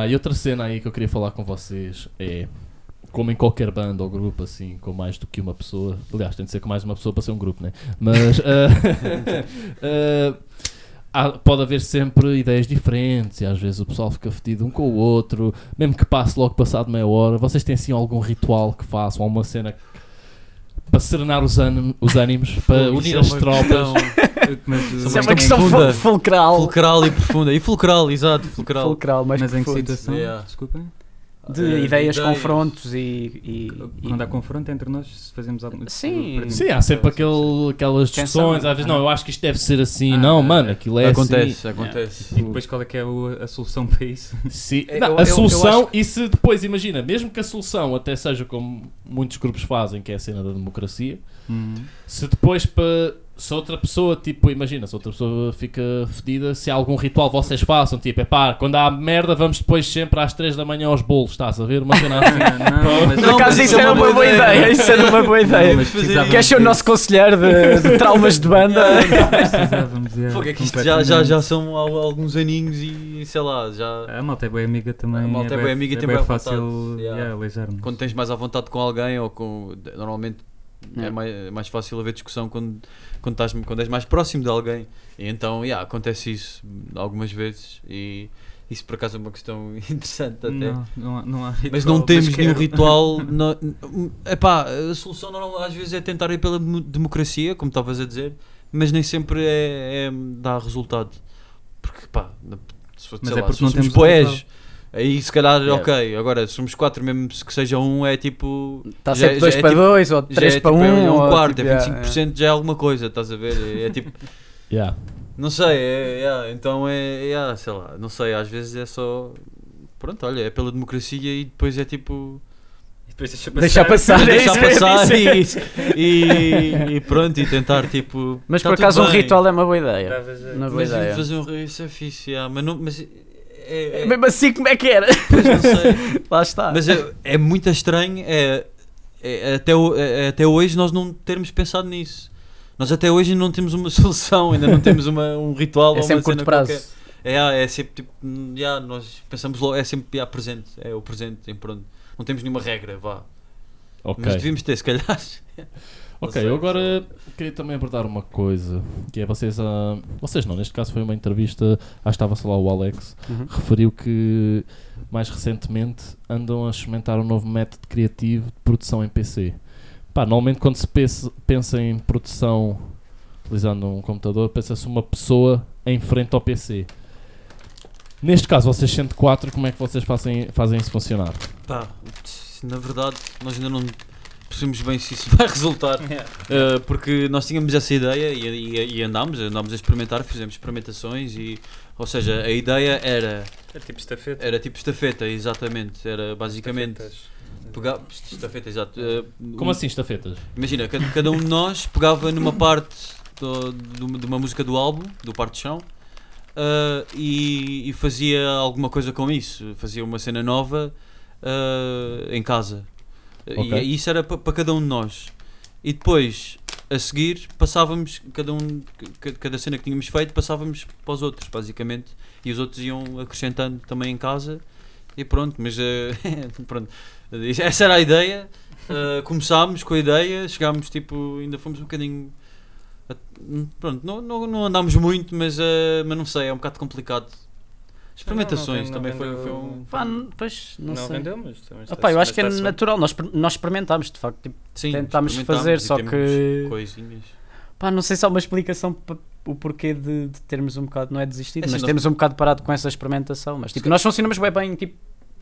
Speaker 1: Yeah, e outra cena aí que eu queria falar com vocês é como em qualquer banda ou grupo assim, com mais do que uma pessoa, aliás, tem de ser com mais uma pessoa para ser um grupo, né? Mas ah, ah, há- pode haver sempre ideias diferentes e às vezes o pessoal fica fedido um com o outro, mesmo que passe logo passado meia hora. Vocês têm assim algum ritual que façam, alguma cena para serenar os, ânimo- os ânimos, para
Speaker 2: Isso
Speaker 1: unir
Speaker 2: é
Speaker 1: as tropas?
Speaker 2: São
Speaker 3: Isso é uma questão ful- fulcral.
Speaker 2: Fulcral e profunda. E fulcral, exato, fulcral.
Speaker 3: Fulcral, mais
Speaker 4: mas em que
Speaker 3: profundo.
Speaker 4: situação?
Speaker 2: Yeah.
Speaker 4: Desculpem.
Speaker 3: De
Speaker 2: Eh,
Speaker 3: ideias, confrontos e. e- e-
Speaker 4: Quando há confronto entre nós, se fazemos algo.
Speaker 3: Sim.
Speaker 1: Sim, há sempre aquele, aquelas discussões, às vezes, não, eu acho que isto deve ser assim,
Speaker 2: Ah,
Speaker 1: não,
Speaker 2: é.
Speaker 1: mano, aquilo é
Speaker 2: acontece, acontece.
Speaker 4: E depois qual é que é a solução para isso?
Speaker 1: assim. Sim.
Speaker 3: Eu-
Speaker 1: Não,
Speaker 3: eu-
Speaker 1: a
Speaker 3: eu
Speaker 1: solução,
Speaker 3: acho
Speaker 1: e se depois, imagina, mesmo que a solução até seja como muitos grupos fazem, que é a cena da democracia,
Speaker 4: Uhum.
Speaker 1: se depois para se outra pessoa, tipo, imagina, se outra pessoa fica fedida, se há algum ritual vocês façam, tipo, é pá, quando há merda, vamos depois sempre às 3 da manhã aos bolos, estás a ver? Uma cena assim.
Speaker 4: não, mas
Speaker 3: Por acaso isso era uma boa ideia. Isso era uma boa ideia. Queres ser o nosso conselheiro de, de traumas de banda?
Speaker 2: Fogo, é que isto já, já, já são alguns aninhos e sei lá, já.
Speaker 4: A malta é bem amiga também.
Speaker 2: A malta é
Speaker 4: bué-
Speaker 2: bué amiga e
Speaker 4: é
Speaker 2: tem
Speaker 4: bué
Speaker 2: bué
Speaker 4: fácil
Speaker 2: vontade, yeah.
Speaker 4: yeah, aleijar-nos.
Speaker 2: Quando tens mais à vontade com alguém ou com. Normalmente é
Speaker 3: Yeah.
Speaker 2: mais, é mais fácil haver discussão quando, quando, estás, quando és mais próximo de alguém. E então, yeah, acontece isso algumas vezes e isso por acaso é uma questão interessante até.
Speaker 4: Não, não, há- não há
Speaker 2: Mas
Speaker 4: ritual,
Speaker 2: não temos nenhum
Speaker 4: quero.
Speaker 2: ritual. não, epá, a solução normal às vezes é tentar ir pela demo- democracia, como estavas a dizer, mas nem sempre é, é dá resultado. Porque pá, se, for,
Speaker 4: Mas é
Speaker 2: lá,
Speaker 4: porque
Speaker 2: se
Speaker 4: não temos ritual.
Speaker 2: Aí se calhar
Speaker 3: Yeah.
Speaker 2: ok. Agora, se somos quatro, mesmo que seja um, é tipo.
Speaker 3: Está sempre 2
Speaker 2: já é
Speaker 3: para
Speaker 2: tipo-
Speaker 3: 2 ou
Speaker 2: já
Speaker 3: 3
Speaker 2: é,
Speaker 3: para
Speaker 2: tipo,
Speaker 3: 1.
Speaker 2: é um quarto,
Speaker 3: tipo,
Speaker 2: é
Speaker 3: yeah,
Speaker 2: 25% já é alguma coisa, estás a ver? É, é tipo.
Speaker 1: Yeah.
Speaker 2: Não sei, é, é, então é, é, sei lá, não sei, às vezes é só. Pronto, olha, é pela democracia e depois é tipo.
Speaker 4: E depois deixa
Speaker 3: Deixar passar, é
Speaker 2: deixar
Speaker 3: isso, é
Speaker 2: passar e, e, e pronto, e tentar tipo.
Speaker 3: Mas
Speaker 2: tá
Speaker 3: por acaso um ritual é uma boa ideia. Uma boa
Speaker 2: Mas
Speaker 3: ideia.
Speaker 2: fazer um isso é fixe, yeah, mas, não, mas é, é,
Speaker 3: Mesmo assim, como é que era?
Speaker 2: pois não sei.
Speaker 3: Lá está.
Speaker 2: Mas é, é muito estranho, é, é- até, o- é- até hoje nós não termos pensado nisso. Nós até hoje não temos uma solução, ainda não temos uma, um ritual
Speaker 3: é
Speaker 2: ou
Speaker 3: sempre
Speaker 2: uma
Speaker 3: curto
Speaker 2: cena
Speaker 3: prazo.
Speaker 2: qualquer. É, ah, é sempre tipo, hum, yeah, nós pensamos logo, é sempre yeah, presente, é o presente, em pronto. Não temos nenhuma regra, vá.
Speaker 1: Ok.
Speaker 2: Mas devíamos ter, se calhar.
Speaker 1: Ok, eu agora queria também abordar uma coisa, que é vocês, ah, vocês não, neste caso foi uma entrevista, acho que estava só lá o Alex,
Speaker 3: Uhum.
Speaker 1: referiu que mais recentemente andam a experimentar um novo método criativo de produção em PC. Pá, normalmente quando se pensa, pensa em produção utilizando um computador, pensa-se uma pessoa em frente ao PC. Neste caso, vocês sendo quatro, como é que vocês fazem, fazem isso funcionar?
Speaker 2: Pá, na verdade, nós ainda não percebemos bem se isso vai resultar. Uh, porque nós tínhamos essa ideia e, e, e andámos, andámos a experimentar, fizemos experimentações e, ou seja, a ideia era,
Speaker 4: É tipo estafeta.
Speaker 2: era tipo estafeta, exatamente, era basicamente pegar, estafeta, exato. Uh,
Speaker 1: Como
Speaker 2: um-
Speaker 1: assim, estafetas?
Speaker 2: Imagina, cada, cada um de nós pegava numa parte do- do- de uma música do álbum, do parte de chão, uh, e, e fazia alguma coisa com isso, fazia uma cena nova uh, em casa.
Speaker 1: Ok.
Speaker 2: E, isso era para cada um de nós. E depois, a seguir, passávamos, cada, um, ca- cada cena que tínhamos feito, passávamos para os outros, basicamente. E os outros iam acrescentando também em casa. E pronto, mas eh, pronto. essa era a ideia. Uh, começámos com a ideia, chegámos tipo, ainda fomos um bocadinho. a- Pronto, não, não, não andámos muito, mas, eh, mas não sei, é um bocado complicado. Experimentações
Speaker 4: Não, não
Speaker 2: também foi,
Speaker 4: vendeu-
Speaker 2: foi um.
Speaker 3: Pá, pois, não,
Speaker 4: Não,
Speaker 3: sei.
Speaker 4: vendeu, mas também está-
Speaker 3: Opa, eu acho que é natural, nós, nós experimentámos de facto. Tipo,
Speaker 2: Sim,
Speaker 3: tentámos fazer, só que-
Speaker 2: Coisinhas.
Speaker 3: pá, não sei se há uma explicação para o porquê de, de termos um bocado, não é desistido,
Speaker 2: É assim,
Speaker 3: mas
Speaker 2: nós-
Speaker 3: temos um bocado parado com essa experimentação. Mas tipo,
Speaker 2: Se
Speaker 3: nós funcionamos bem, bem tipo,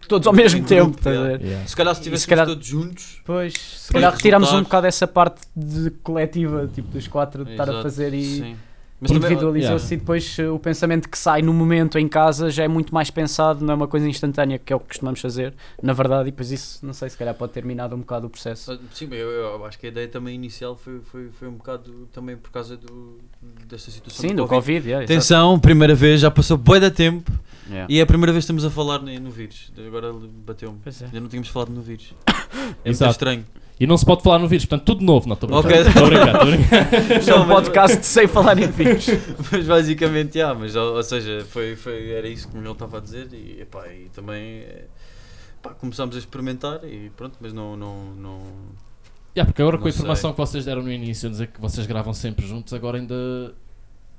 Speaker 3: todos ao mesmo
Speaker 2: Em
Speaker 3: tempo, a
Speaker 2: yeah.
Speaker 1: Yeah.
Speaker 2: Se calhar se
Speaker 3: se
Speaker 2: estivéssemos
Speaker 3: calhar-
Speaker 2: todos juntos.
Speaker 3: Pois, se calhar retiramos um bocado essa parte de coletiva, tipo, dos quatro, de estar a fazer e
Speaker 2: Sim. Mas também,
Speaker 3: individualizou-se e depois eh, o pensamento que sai no momento em casa já é muito mais pensado, não é uma coisa instantânea que é o que costumamos fazer, na verdade, e depois isso, não sei, se calhar pode ter minado um bocado o processo.
Speaker 2: Ah, Sim, eu, eu acho que a ideia também inicial foi, foi, foi um bocado também por causa do, desta situação
Speaker 3: Sim, do Covid, yeah, exato.
Speaker 2: Atenção, primeira vez, já passou bué da tempo
Speaker 3: Yeah.
Speaker 2: e é a primeira vez que estamos a falar no, no vírus. Agora bateu-me.
Speaker 3: É.
Speaker 2: Ainda não tínhamos falado no vírus. É muito estranho.
Speaker 1: E não se pode falar no vírus, portanto, tudo novo. Não, estou brincar. Estou a brincar, estou a brincar.
Speaker 3: Isto é um podcast sem falar em vírus.
Speaker 2: Mas basicamente, já, mas ou, ou seja, foi, foi, era isso que ele estava a dizer e, epá, e também eh, pá, começámos a experimentar e pronto, mas não. não, não
Speaker 1: Yeah, porque agora com a
Speaker 2: Não
Speaker 1: informação
Speaker 2: sei.
Speaker 1: que vocês deram no início, dizer que vocês gravam sempre juntos, agora ainda,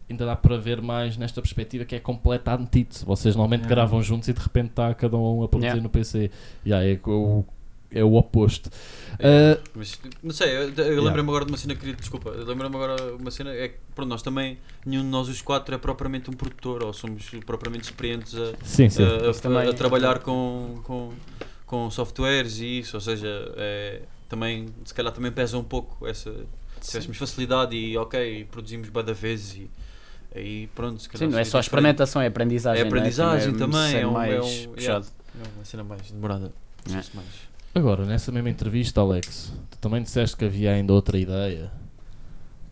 Speaker 1: ainda dá para ver mais nesta perspectiva que é completa antítese. Vocês normalmente
Speaker 4: Yeah.
Speaker 1: gravam juntos e de repente está cada um a produzir
Speaker 3: Yeah.
Speaker 1: no PC. Yeah, é, o, é o oposto. Uh,
Speaker 2: Mas, não sei, eu, eu lembrei-me agora de uma cena que queria, desculpa, lembrei-me agora uma cena, é que pronto, nós também, nenhum de nós os quatro é propriamente um produtor, ou somos propriamente experientes a,
Speaker 1: sim, sim.
Speaker 2: a- a- a trabalhar com, com, com softwares e isso, ou seja, é, também, se calhar também pesa um pouco essa, se tivéssemos facilidade e ok, produzimos bada vezes e aí pronto, se calhar
Speaker 3: Sim, não é só experimentação, é aprendizagem.
Speaker 2: É
Speaker 3: não
Speaker 2: aprendizagem
Speaker 3: Tipo,
Speaker 2: também,
Speaker 3: ser
Speaker 2: é um-
Speaker 3: mais
Speaker 2: é um-
Speaker 3: puxado.
Speaker 2: É uma cena mais demorada.
Speaker 3: É.
Speaker 2: Mais-
Speaker 1: Agora, nessa mesma entrevista, Alex, tu também disseste que havia ainda outra ideia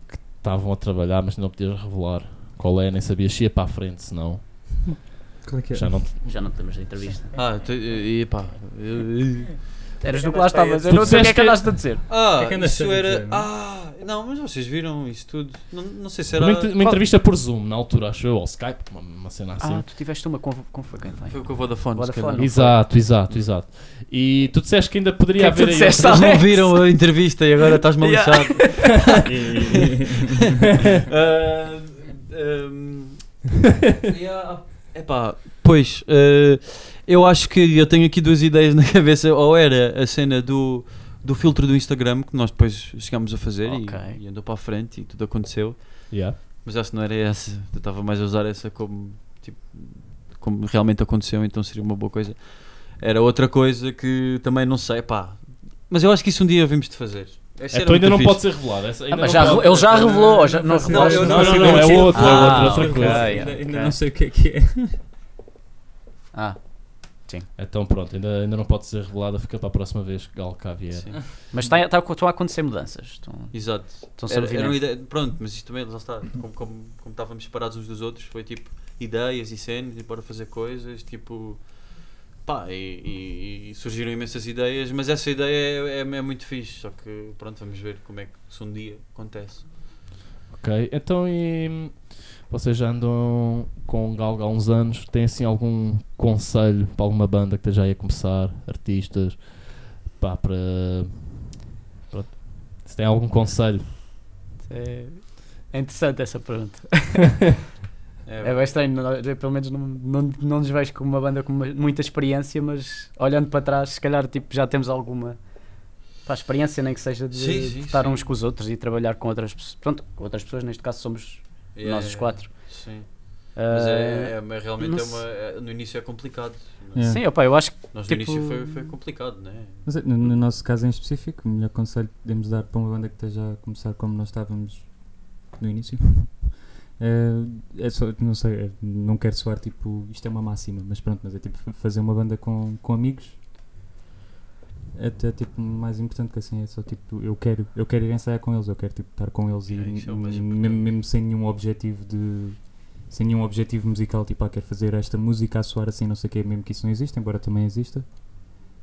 Speaker 1: que estavam a trabalhar, mas não podias revelar qual é, nem sabias se ia para a frente, senão
Speaker 4: Qual é que é?
Speaker 1: já não
Speaker 3: Já não temos da entrevista.
Speaker 2: Ah, te- e pá. eu-
Speaker 3: Eras do que lá estavas, eu
Speaker 1: Tu
Speaker 3: não sei o que é que andaste a dizer.
Speaker 2: Ah,
Speaker 4: É
Speaker 2: isso era.
Speaker 4: não é?
Speaker 2: Ah, não, mas vocês viram isso tudo. Não, não sei se era.
Speaker 1: Uma, uma entrevista por Zoom, na altura, acho eu, ou Skype, uma, uma cena assim.
Speaker 3: Ah, tu tiveste uma com, com foi quem foi?
Speaker 2: Foi com a Vodafone.
Speaker 3: Vodafone?
Speaker 1: Exato, exato, exato. E tu disseste que ainda poderia
Speaker 3: Que é tu
Speaker 1: haver aí
Speaker 3: disseste?
Speaker 2: Eles não viram a entrevista e agora estás-me a
Speaker 3: Yeah.
Speaker 2: lixar. Ah, yeah, Epá, pois, eh, eu acho que eu tenho aqui duas ideias na cabeça. Ou era a cena do, do filtro do Instagram, que nós depois chegámos a fazer e-
Speaker 3: Ok.
Speaker 2: e, andou para a frente e tudo aconteceu.
Speaker 1: Yeah.
Speaker 2: Mas acho que não era essa. Eu estava mais a usar essa como, tipo, como realmente aconteceu, então seria uma boa coisa. Era outra coisa que também não sei, pá. Mas eu acho que isso um dia havemos de fazer. Essa era
Speaker 1: Então ainda não
Speaker 2: fixe.
Speaker 1: pode ser revelado. essa ainda
Speaker 3: Ah, mas
Speaker 1: não
Speaker 3: já,
Speaker 1: pode-
Speaker 3: ele já revelou, ou já, não,
Speaker 4: Não,
Speaker 2: eu
Speaker 1: Não, não,
Speaker 2: faço
Speaker 1: não, é
Speaker 2: ideia.
Speaker 1: outra, é
Speaker 3: Ah,
Speaker 1: outra, outra
Speaker 3: ok.
Speaker 1: coisa.
Speaker 4: ainda, ainda
Speaker 3: ok.
Speaker 4: não sei o que é que é.
Speaker 3: Ah,
Speaker 1: Então pronto, ainda, ainda não pode ser revelada, fica para a próxima vez que Gal cá vier.
Speaker 2: Sim,
Speaker 3: mas está, está, estão a acontecer mudanças. Estão,
Speaker 2: exato.
Speaker 3: estão
Speaker 2: Era, era uma ideia, pronto, mas isto também, lá está. Como, como, como estávamos separados uns dos outros, foi tipo ideias e cenas e para fazer coisas, tipo. Pá, e, e- e surgiram imensas ideias, mas essa ideia é, é, é muito fixe. Só que, pronto, vamos ver como é que se um dia acontece.
Speaker 1: Ok, então e vocês já andam com o Gal há uns anos, têm assim algum conselho para alguma banda que esteja aí a começar, artistas, pá, para... pronto. Se tem algum conselho.
Speaker 3: é, é interessante essa pergunta.
Speaker 2: É,
Speaker 3: É bem estranho, eu, pelo menos não, não, não nos vejo como uma banda com uma- muita experiência, mas olhando para trás, se calhar tipo, já temos alguma pá, experiência, nem que seja de,
Speaker 2: Sim,
Speaker 3: de
Speaker 2: sim,
Speaker 3: estar
Speaker 2: sim.
Speaker 3: uns com os outros e trabalhar com outras pessoas. Pronto, com outras pessoas, neste caso somos
Speaker 2: yeah,
Speaker 3: nós os quatro.
Speaker 2: Sim. Mas
Speaker 3: Ah,
Speaker 2: é, é- mas realmente é uma, é- no início é complicado. é?
Speaker 4: Yeah.
Speaker 3: Sim, opa, eu acho que
Speaker 2: Nós
Speaker 3: Tipo-
Speaker 2: no início foi, foi complicado, não é?
Speaker 4: Mas, no, no nosso caso em específico, o melhor conselho que podemos dar para uma banda que esteja a começar como nós estávamos no início é, é só, não sei, é- não quero soar tipo, isto é uma máxima, mas pronto, mas é tipo fazer uma banda com, com amigos é até tipo mais importante que assim, é só tipo, eu quero, eu quero ir ensaiar com eles, eu quero tipo estar com eles e
Speaker 2: É, isso é
Speaker 4: mesmo, mesmo sem nenhum objetivo de sem nenhum objetivo musical, tipo, ah, quero fazer esta música a soar assim, não sei o que, mesmo que isso não exista, embora também exista.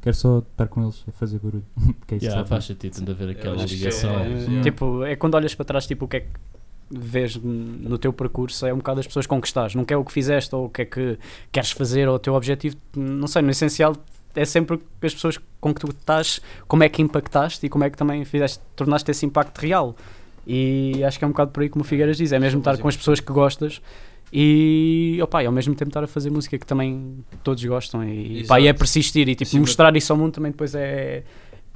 Speaker 4: Quero só estar com eles a fazer barulho. que é isso
Speaker 1: Yeah, faz sentido, tem de haver aquela ligação.
Speaker 2: é-.
Speaker 3: Tipo, é quando olhas para trás, tipo, o que é que vês no teu percurso é um bocado as pessoas com que estás, não é o que fizeste ou o que é que queres fazer ou o teu objetivo, não sei, no essencial é sempre as pessoas com que tu estás, como é que impactaste e como é que também fizeste, tornaste esse impacto real. E acho que é um bocado por aí como o Figueiras diz, é mesmo estar com as pessoas que gostas e, opa, e ao mesmo tempo estar a fazer música que também todos gostam e, pá, e é
Speaker 2: Exato.
Speaker 3: persistir e tipo,
Speaker 2: Sim,
Speaker 3: mostrar isso ao mundo também depois é,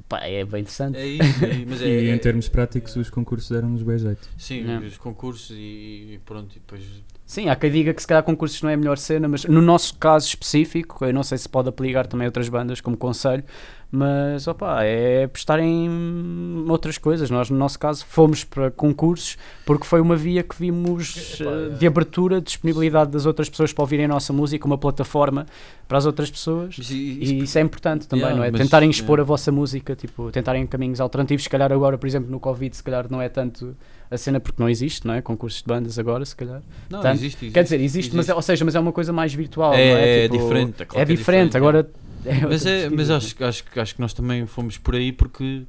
Speaker 3: pá, é bem interessante.
Speaker 2: É isso, é, mas é,
Speaker 4: E
Speaker 2: é-
Speaker 4: em termos práticos, os concursos deram-nos bem jeito.
Speaker 2: Sim,
Speaker 3: É.
Speaker 2: os concursos e, e pronto, e depois.
Speaker 3: Sim, há quem diga que se calhar concursos não é a melhor cena, mas no nosso caso específico, eu não sei se pode aplicar também a outras bandas como conselho, mas opa, é apostar em outras coisas. Nós, no nosso caso, fomos para concursos porque foi uma via que vimos eh,
Speaker 2: é.
Speaker 3: de abertura, de disponibilidade das outras pessoas para ouvirem a nossa música, uma plataforma para as outras pessoas.
Speaker 2: Mas e-
Speaker 3: E isso é importante também,
Speaker 2: Yeah,
Speaker 3: não é?
Speaker 2: mas-
Speaker 3: tentarem expor
Speaker 2: yeah.
Speaker 3: a vossa música, tipo, tentarem caminhos alternativos. Se calhar agora, por exemplo, no Covid, se calhar não é tanto a cena porque não existe, não é? Concursos de bandas agora, se calhar.
Speaker 2: Não,
Speaker 3: tanto-
Speaker 2: existe, existe.
Speaker 3: Quer dizer, existe, Mas, é, ou seja, mas é uma coisa mais virtual, não é?
Speaker 2: É, é
Speaker 3: Tipo,
Speaker 2: diferente, é claro
Speaker 3: É
Speaker 2: é
Speaker 3: diferente,
Speaker 2: diferente,
Speaker 3: agora. é
Speaker 2: Mas, é, mas acho, acho, que- acho que nós também fomos por aí porque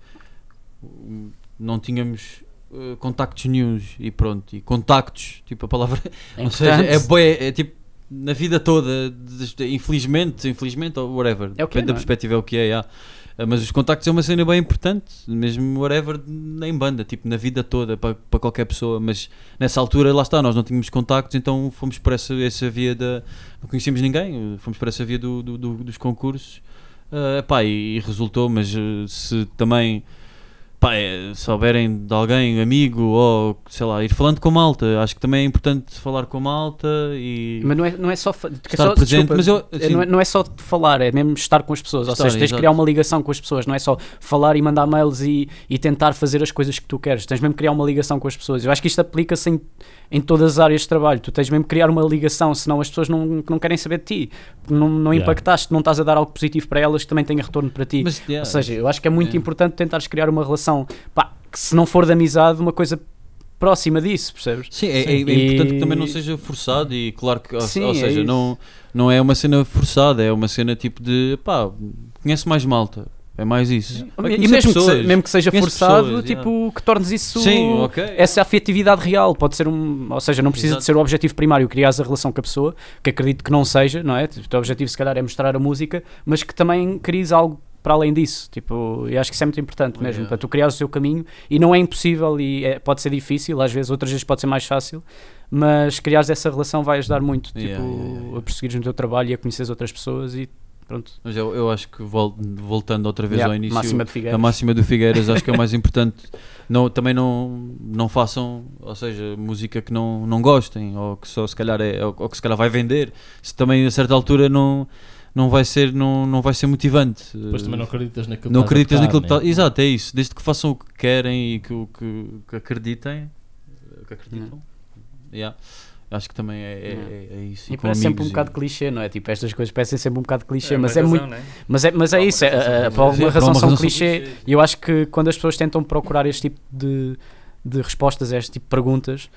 Speaker 2: hum, não tínhamos uh, contactos nenhuns e pronto. E contactos, tipo a palavra.
Speaker 3: É
Speaker 2: ou seja, é, bué, é tipo na vida toda, infelizmente, infelizmente ou whatever.
Speaker 3: É o que é,
Speaker 2: Depende da
Speaker 3: é?
Speaker 2: perspectiva, é o que é. yeah. Uh, Mas os contactos é uma cena bem importante, mesmo whatever, nem banda, tipo na vida toda, para, para qualquer pessoa. Mas nessa altura, lá está, nós não tínhamos contactos, então fomos por essa, essa via da. Não conhecíamos ninguém, fomos por essa via do, do- do- dos concursos. Uh, pá, e, e resultou, mas uh, se também pá, é, souberem de alguém, amigo, ou sei lá, ir falando com a malta, acho que também é importante falar com a malta e
Speaker 3: Mas não é, não é só. é
Speaker 2: estar
Speaker 3: só-
Speaker 2: presente.
Speaker 3: desculpa,
Speaker 2: mas eu,
Speaker 3: é,
Speaker 2: assim,
Speaker 3: não, é, não é só de falar, é mesmo estar com as pessoas. Ou seja, tens de criar uma ligação com as pessoas, não é só falar e mandar mails e, e tentar fazer as coisas que tu queres. Tens mesmo que criar uma ligação com as pessoas. Eu acho que isto aplica-se em, em todas as áreas de trabalho. Tu tens mesmo que criar uma ligação, senão as pessoas não, não querem saber de ti. Não, não
Speaker 1: Yeah.
Speaker 3: impactaste, não estás a dar algo positivo para elas que também tenha retorno para ti.
Speaker 2: mas, yeah,
Speaker 3: Ou seja, eu acho que é muito
Speaker 2: É.
Speaker 3: importante tentares criar uma relação, pá, que se não for de amizade, uma coisa próxima disso, percebes?
Speaker 2: Sim, é, é- é
Speaker 3: Sim.
Speaker 2: importante que
Speaker 3: E-
Speaker 2: também não seja forçado e claro que, ou,
Speaker 3: Sim,
Speaker 2: ou
Speaker 3: é
Speaker 2: seja,
Speaker 3: isso.
Speaker 2: não, não é uma cena forçada, é uma cena tipo de pá, conhece mais malta, é mais isso. Vai
Speaker 3: E mesmo que, se- mesmo que seja forçado,
Speaker 2: pessoas,
Speaker 3: tipo, que tornes isso
Speaker 2: Sim, ok.
Speaker 3: essa afetividade real. Pode ser um. Ou seja, não precisa
Speaker 2: Exato.
Speaker 3: de ser o objetivo primário, criares a relação com a pessoa, que acredito que não seja, não é? O teu objetivo, se calhar, é mostrar a música, mas que também cries algo para além disso. Tipo, e acho que isso é muito importante mesmo,
Speaker 2: Yeah.
Speaker 3: para tu criar o seu caminho. E não é impossível e é- pode ser difícil, às vezes, outras vezes pode ser mais fácil, mas criares essa relação vai ajudar muito, tipo,
Speaker 2: Yeah, yeah,
Speaker 3: a prosseguires no teu trabalho e a conheceres outras pessoas e pronto.
Speaker 2: Mas eu, eu acho que vol- voltando outra vez ao início,
Speaker 3: máxima
Speaker 2: a máxima do Figueiras acho que é o mais importante. Não, também não, não façam, ou seja, música que não, não gostem, ou que só se calhar é, ou, ou que se calhar vai vender. Se também a certa altura não, não vai ser, não, não vai ser motivante.
Speaker 1: Depois também não acreditas naquilo
Speaker 2: Não
Speaker 1: que a
Speaker 2: acreditas naquilo que
Speaker 1: né?
Speaker 2: está. Exato, é isso. Desde que façam o que querem e que, o que, que acreditem. Que acreditam. Yeah. Acho que também é, é, é- é isso.
Speaker 3: E
Speaker 2: com
Speaker 3: parece sempre um bocado
Speaker 2: e-
Speaker 3: clichê, não é? Tipo, estas coisas parecem sempre um bocado clichê,
Speaker 4: uma
Speaker 3: mas é
Speaker 4: razão,
Speaker 3: muito.
Speaker 4: né?
Speaker 3: Mas é, mas é isso, é,
Speaker 4: razão
Speaker 3: é, por razão
Speaker 2: alguma razão são
Speaker 3: clichê. E eu acho que quando as pessoas tentam procurar este tipo de, de respostas a este tipo de perguntas,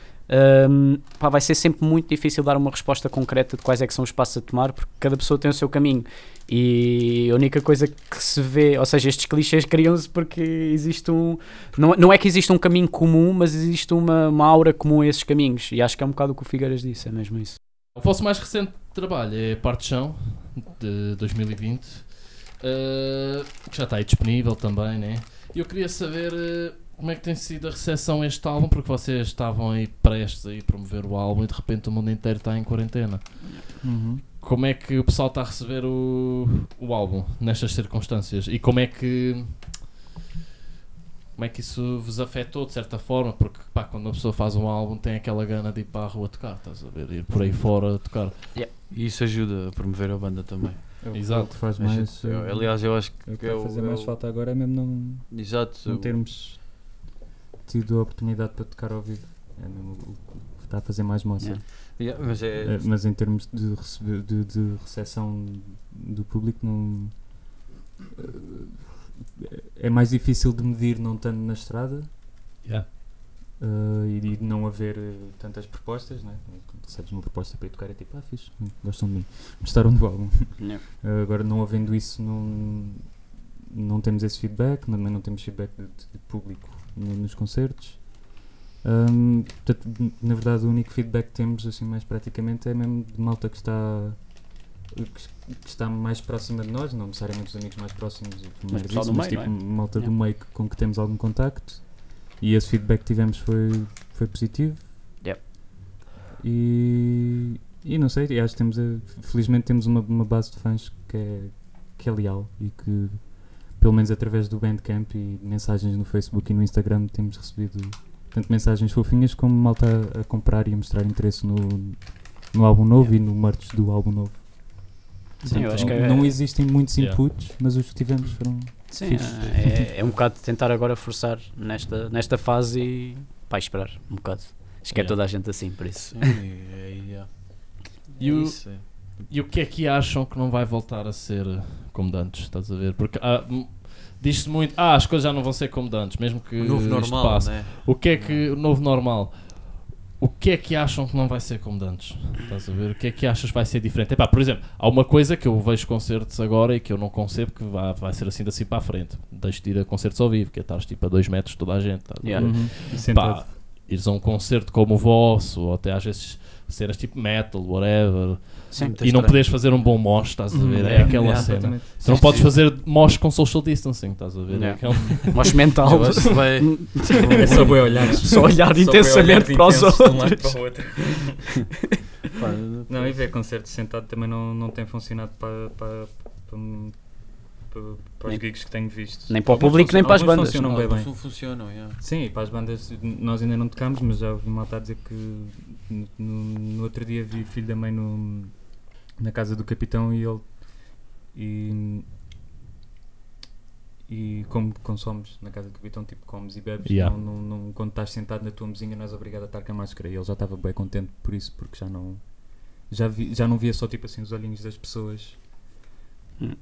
Speaker 3: hum, pá, vai ser sempre muito difícil dar uma resposta concreta de quais é que são os passos a tomar, porque cada pessoa tem o seu caminho. E a única coisa que se vê, ou seja, estes clichês criam-se porque existe um. Não, não é que existe um caminho comum, mas existe uma, uma aura comum a esses caminhos. E acho que é um bocado o que o Figueiras disse, é mesmo isso.
Speaker 1: O vosso mais recente trabalho é Parte Chão, de 2020, eh, que já está aí disponível também, né? Eu queria saber eh, como é que tem sido a recepção a este álbum, porque vocês estavam aí prestes a ir promover o álbum e de repente o mundo inteiro está em quarentena.
Speaker 4: Uhum.
Speaker 1: Como é que o pessoal está a receber o, o álbum nestas circunstâncias? E como é que. Como é que isso vos afetou de certa forma? Porque pá, quando uma pessoa faz um álbum tem aquela gana de ir para a rua tocar, estás a ver? Ir por aí fora tocar.
Speaker 2: E isso ajuda a promover a banda também.
Speaker 4: É o que-
Speaker 1: Exato.
Speaker 4: que faz mais.
Speaker 2: eu- aliás, eu acho
Speaker 4: é o
Speaker 2: que
Speaker 4: que vai
Speaker 2: eu-
Speaker 4: fazer mais
Speaker 2: eu-
Speaker 4: falta agora é mesmo não,
Speaker 2: Exato.
Speaker 4: não termos tido a oportunidade para tocar ao vivo. É mesmo o que está a fazer mais moça.
Speaker 3: Yeah.
Speaker 2: Yeah, mas é,
Speaker 4: Eh, mas em termos de, receber, de, de recepção do público, não. eh, É mais difícil de medir não estando na estrada
Speaker 1: Yeah.
Speaker 4: eh, e de não haver tantas propostas. Né? Quando recebes uma proposta para ir tocar, é tipo, ah, fixe, hum, gostam de mim, gostaram do álbum. Eh, agora, não havendo isso, não, não temos esse feedback, também não temos feedback de, de público nos concertos. Ahm, portanto, na verdade, o único feedback que temos, assim, mais praticamente, é mesmo de malta que está, que, que está mais próxima de nós, não necessariamente os amigos mais próximos, e familiares
Speaker 3: pessoal
Speaker 4: disso,
Speaker 3: do
Speaker 4: mas
Speaker 3: meio,
Speaker 4: tipo,
Speaker 3: é?
Speaker 4: malta do
Speaker 3: Yeah.
Speaker 4: meio com que temos algum contacto. E esse feedback que tivemos foi, foi positivo.
Speaker 3: Yep.
Speaker 4: E, e não sei, e acho que temos, felizmente temos uma, uma base de fãs que é, que é leal e que, pelo menos através do Bandcamp e mensagens no Facebook e no Instagram, temos recebido tanto mensagens fofinhas como malta a, comprar e a mostrar interesse no, no álbum novo e no merch do álbum novo.
Speaker 3: Sim, eu
Speaker 4: Portanto,
Speaker 3: acho que
Speaker 4: não,
Speaker 3: é-
Speaker 4: não existem muitos
Speaker 1: Yeah.
Speaker 4: inputs, mas os que tivemos foram.
Speaker 3: Sim, é, é um bocado tentar agora forçar nesta, nesta fase e pá, esperar um bocado. Acho que é
Speaker 1: Yeah.
Speaker 3: toda a gente assim, por isso.
Speaker 2: Sim, é, yeah.
Speaker 1: E
Speaker 2: É
Speaker 1: o-
Speaker 2: isso, é.
Speaker 1: E o que é que acham que não vai voltar a ser como de antes? Estás a ver? Porque ah, diz-se muito, ah, as coisas já não vão ser como de antes, mesmo que
Speaker 2: O novo
Speaker 1: isto
Speaker 2: normal,
Speaker 1: passe.
Speaker 2: né?
Speaker 1: O que é que o novo normal? O que é que acham que não vai ser como de antes? Estás a ver? O que é que achas que vai ser diferente? Epá, por exemplo, há uma coisa que eu vejo concertos agora e que eu não concebo que vai, vai ser assim daqui para a frente. Deixo de ir a concertos ao vivo, que é estar tipo a dois metros de toda a gente. estás a
Speaker 3: Yeah.
Speaker 1: ver?
Speaker 4: Uhum. E sentado.
Speaker 1: Pá, ires a um concerto como o vosso, ou até às vezes cenas tipo metal, whatever,
Speaker 3: Sim.
Speaker 1: E não
Speaker 2: estranho.
Speaker 1: poderes fazer um bom mosh, estás a ver?
Speaker 3: Uhum,
Speaker 1: é
Speaker 3: yeah,
Speaker 1: aquela
Speaker 3: yeah,
Speaker 1: cena.
Speaker 4: Exatamente.
Speaker 1: Tu não
Speaker 2: Sim,
Speaker 1: podes
Speaker 2: sim.
Speaker 1: fazer mosh com social distancing, estás a ver?
Speaker 3: Yeah.
Speaker 1: É aquele-
Speaker 3: Mas mental.
Speaker 4: É só bem olhar.
Speaker 3: Só olhar intensamente para os outros.
Speaker 4: Não, e ver concertos sentado também não, não tem funcionado para, para, para, para, para os gigs que tenho visto.
Speaker 3: nem para o público, nem para as bandas.
Speaker 4: funcionam bem bem.
Speaker 2: não funcionam, yeah.
Speaker 4: Sim, para as bandas nós ainda não tocámos, mas já ouvi malta a dizer que no, no- no outro dia vi Filho da Mãe no, na casa do capitão e ele e, e como consomes na casa do capitão, tipo comes e bebes,
Speaker 1: Yeah.
Speaker 4: não, não, não- quando estás sentado na tua mesinha não és obrigado a estar com a máscara e ele já estava bem contente por isso, porque já não já, vi, já não via só tipo assim os olhinhos das pessoas.
Speaker 3: Hum.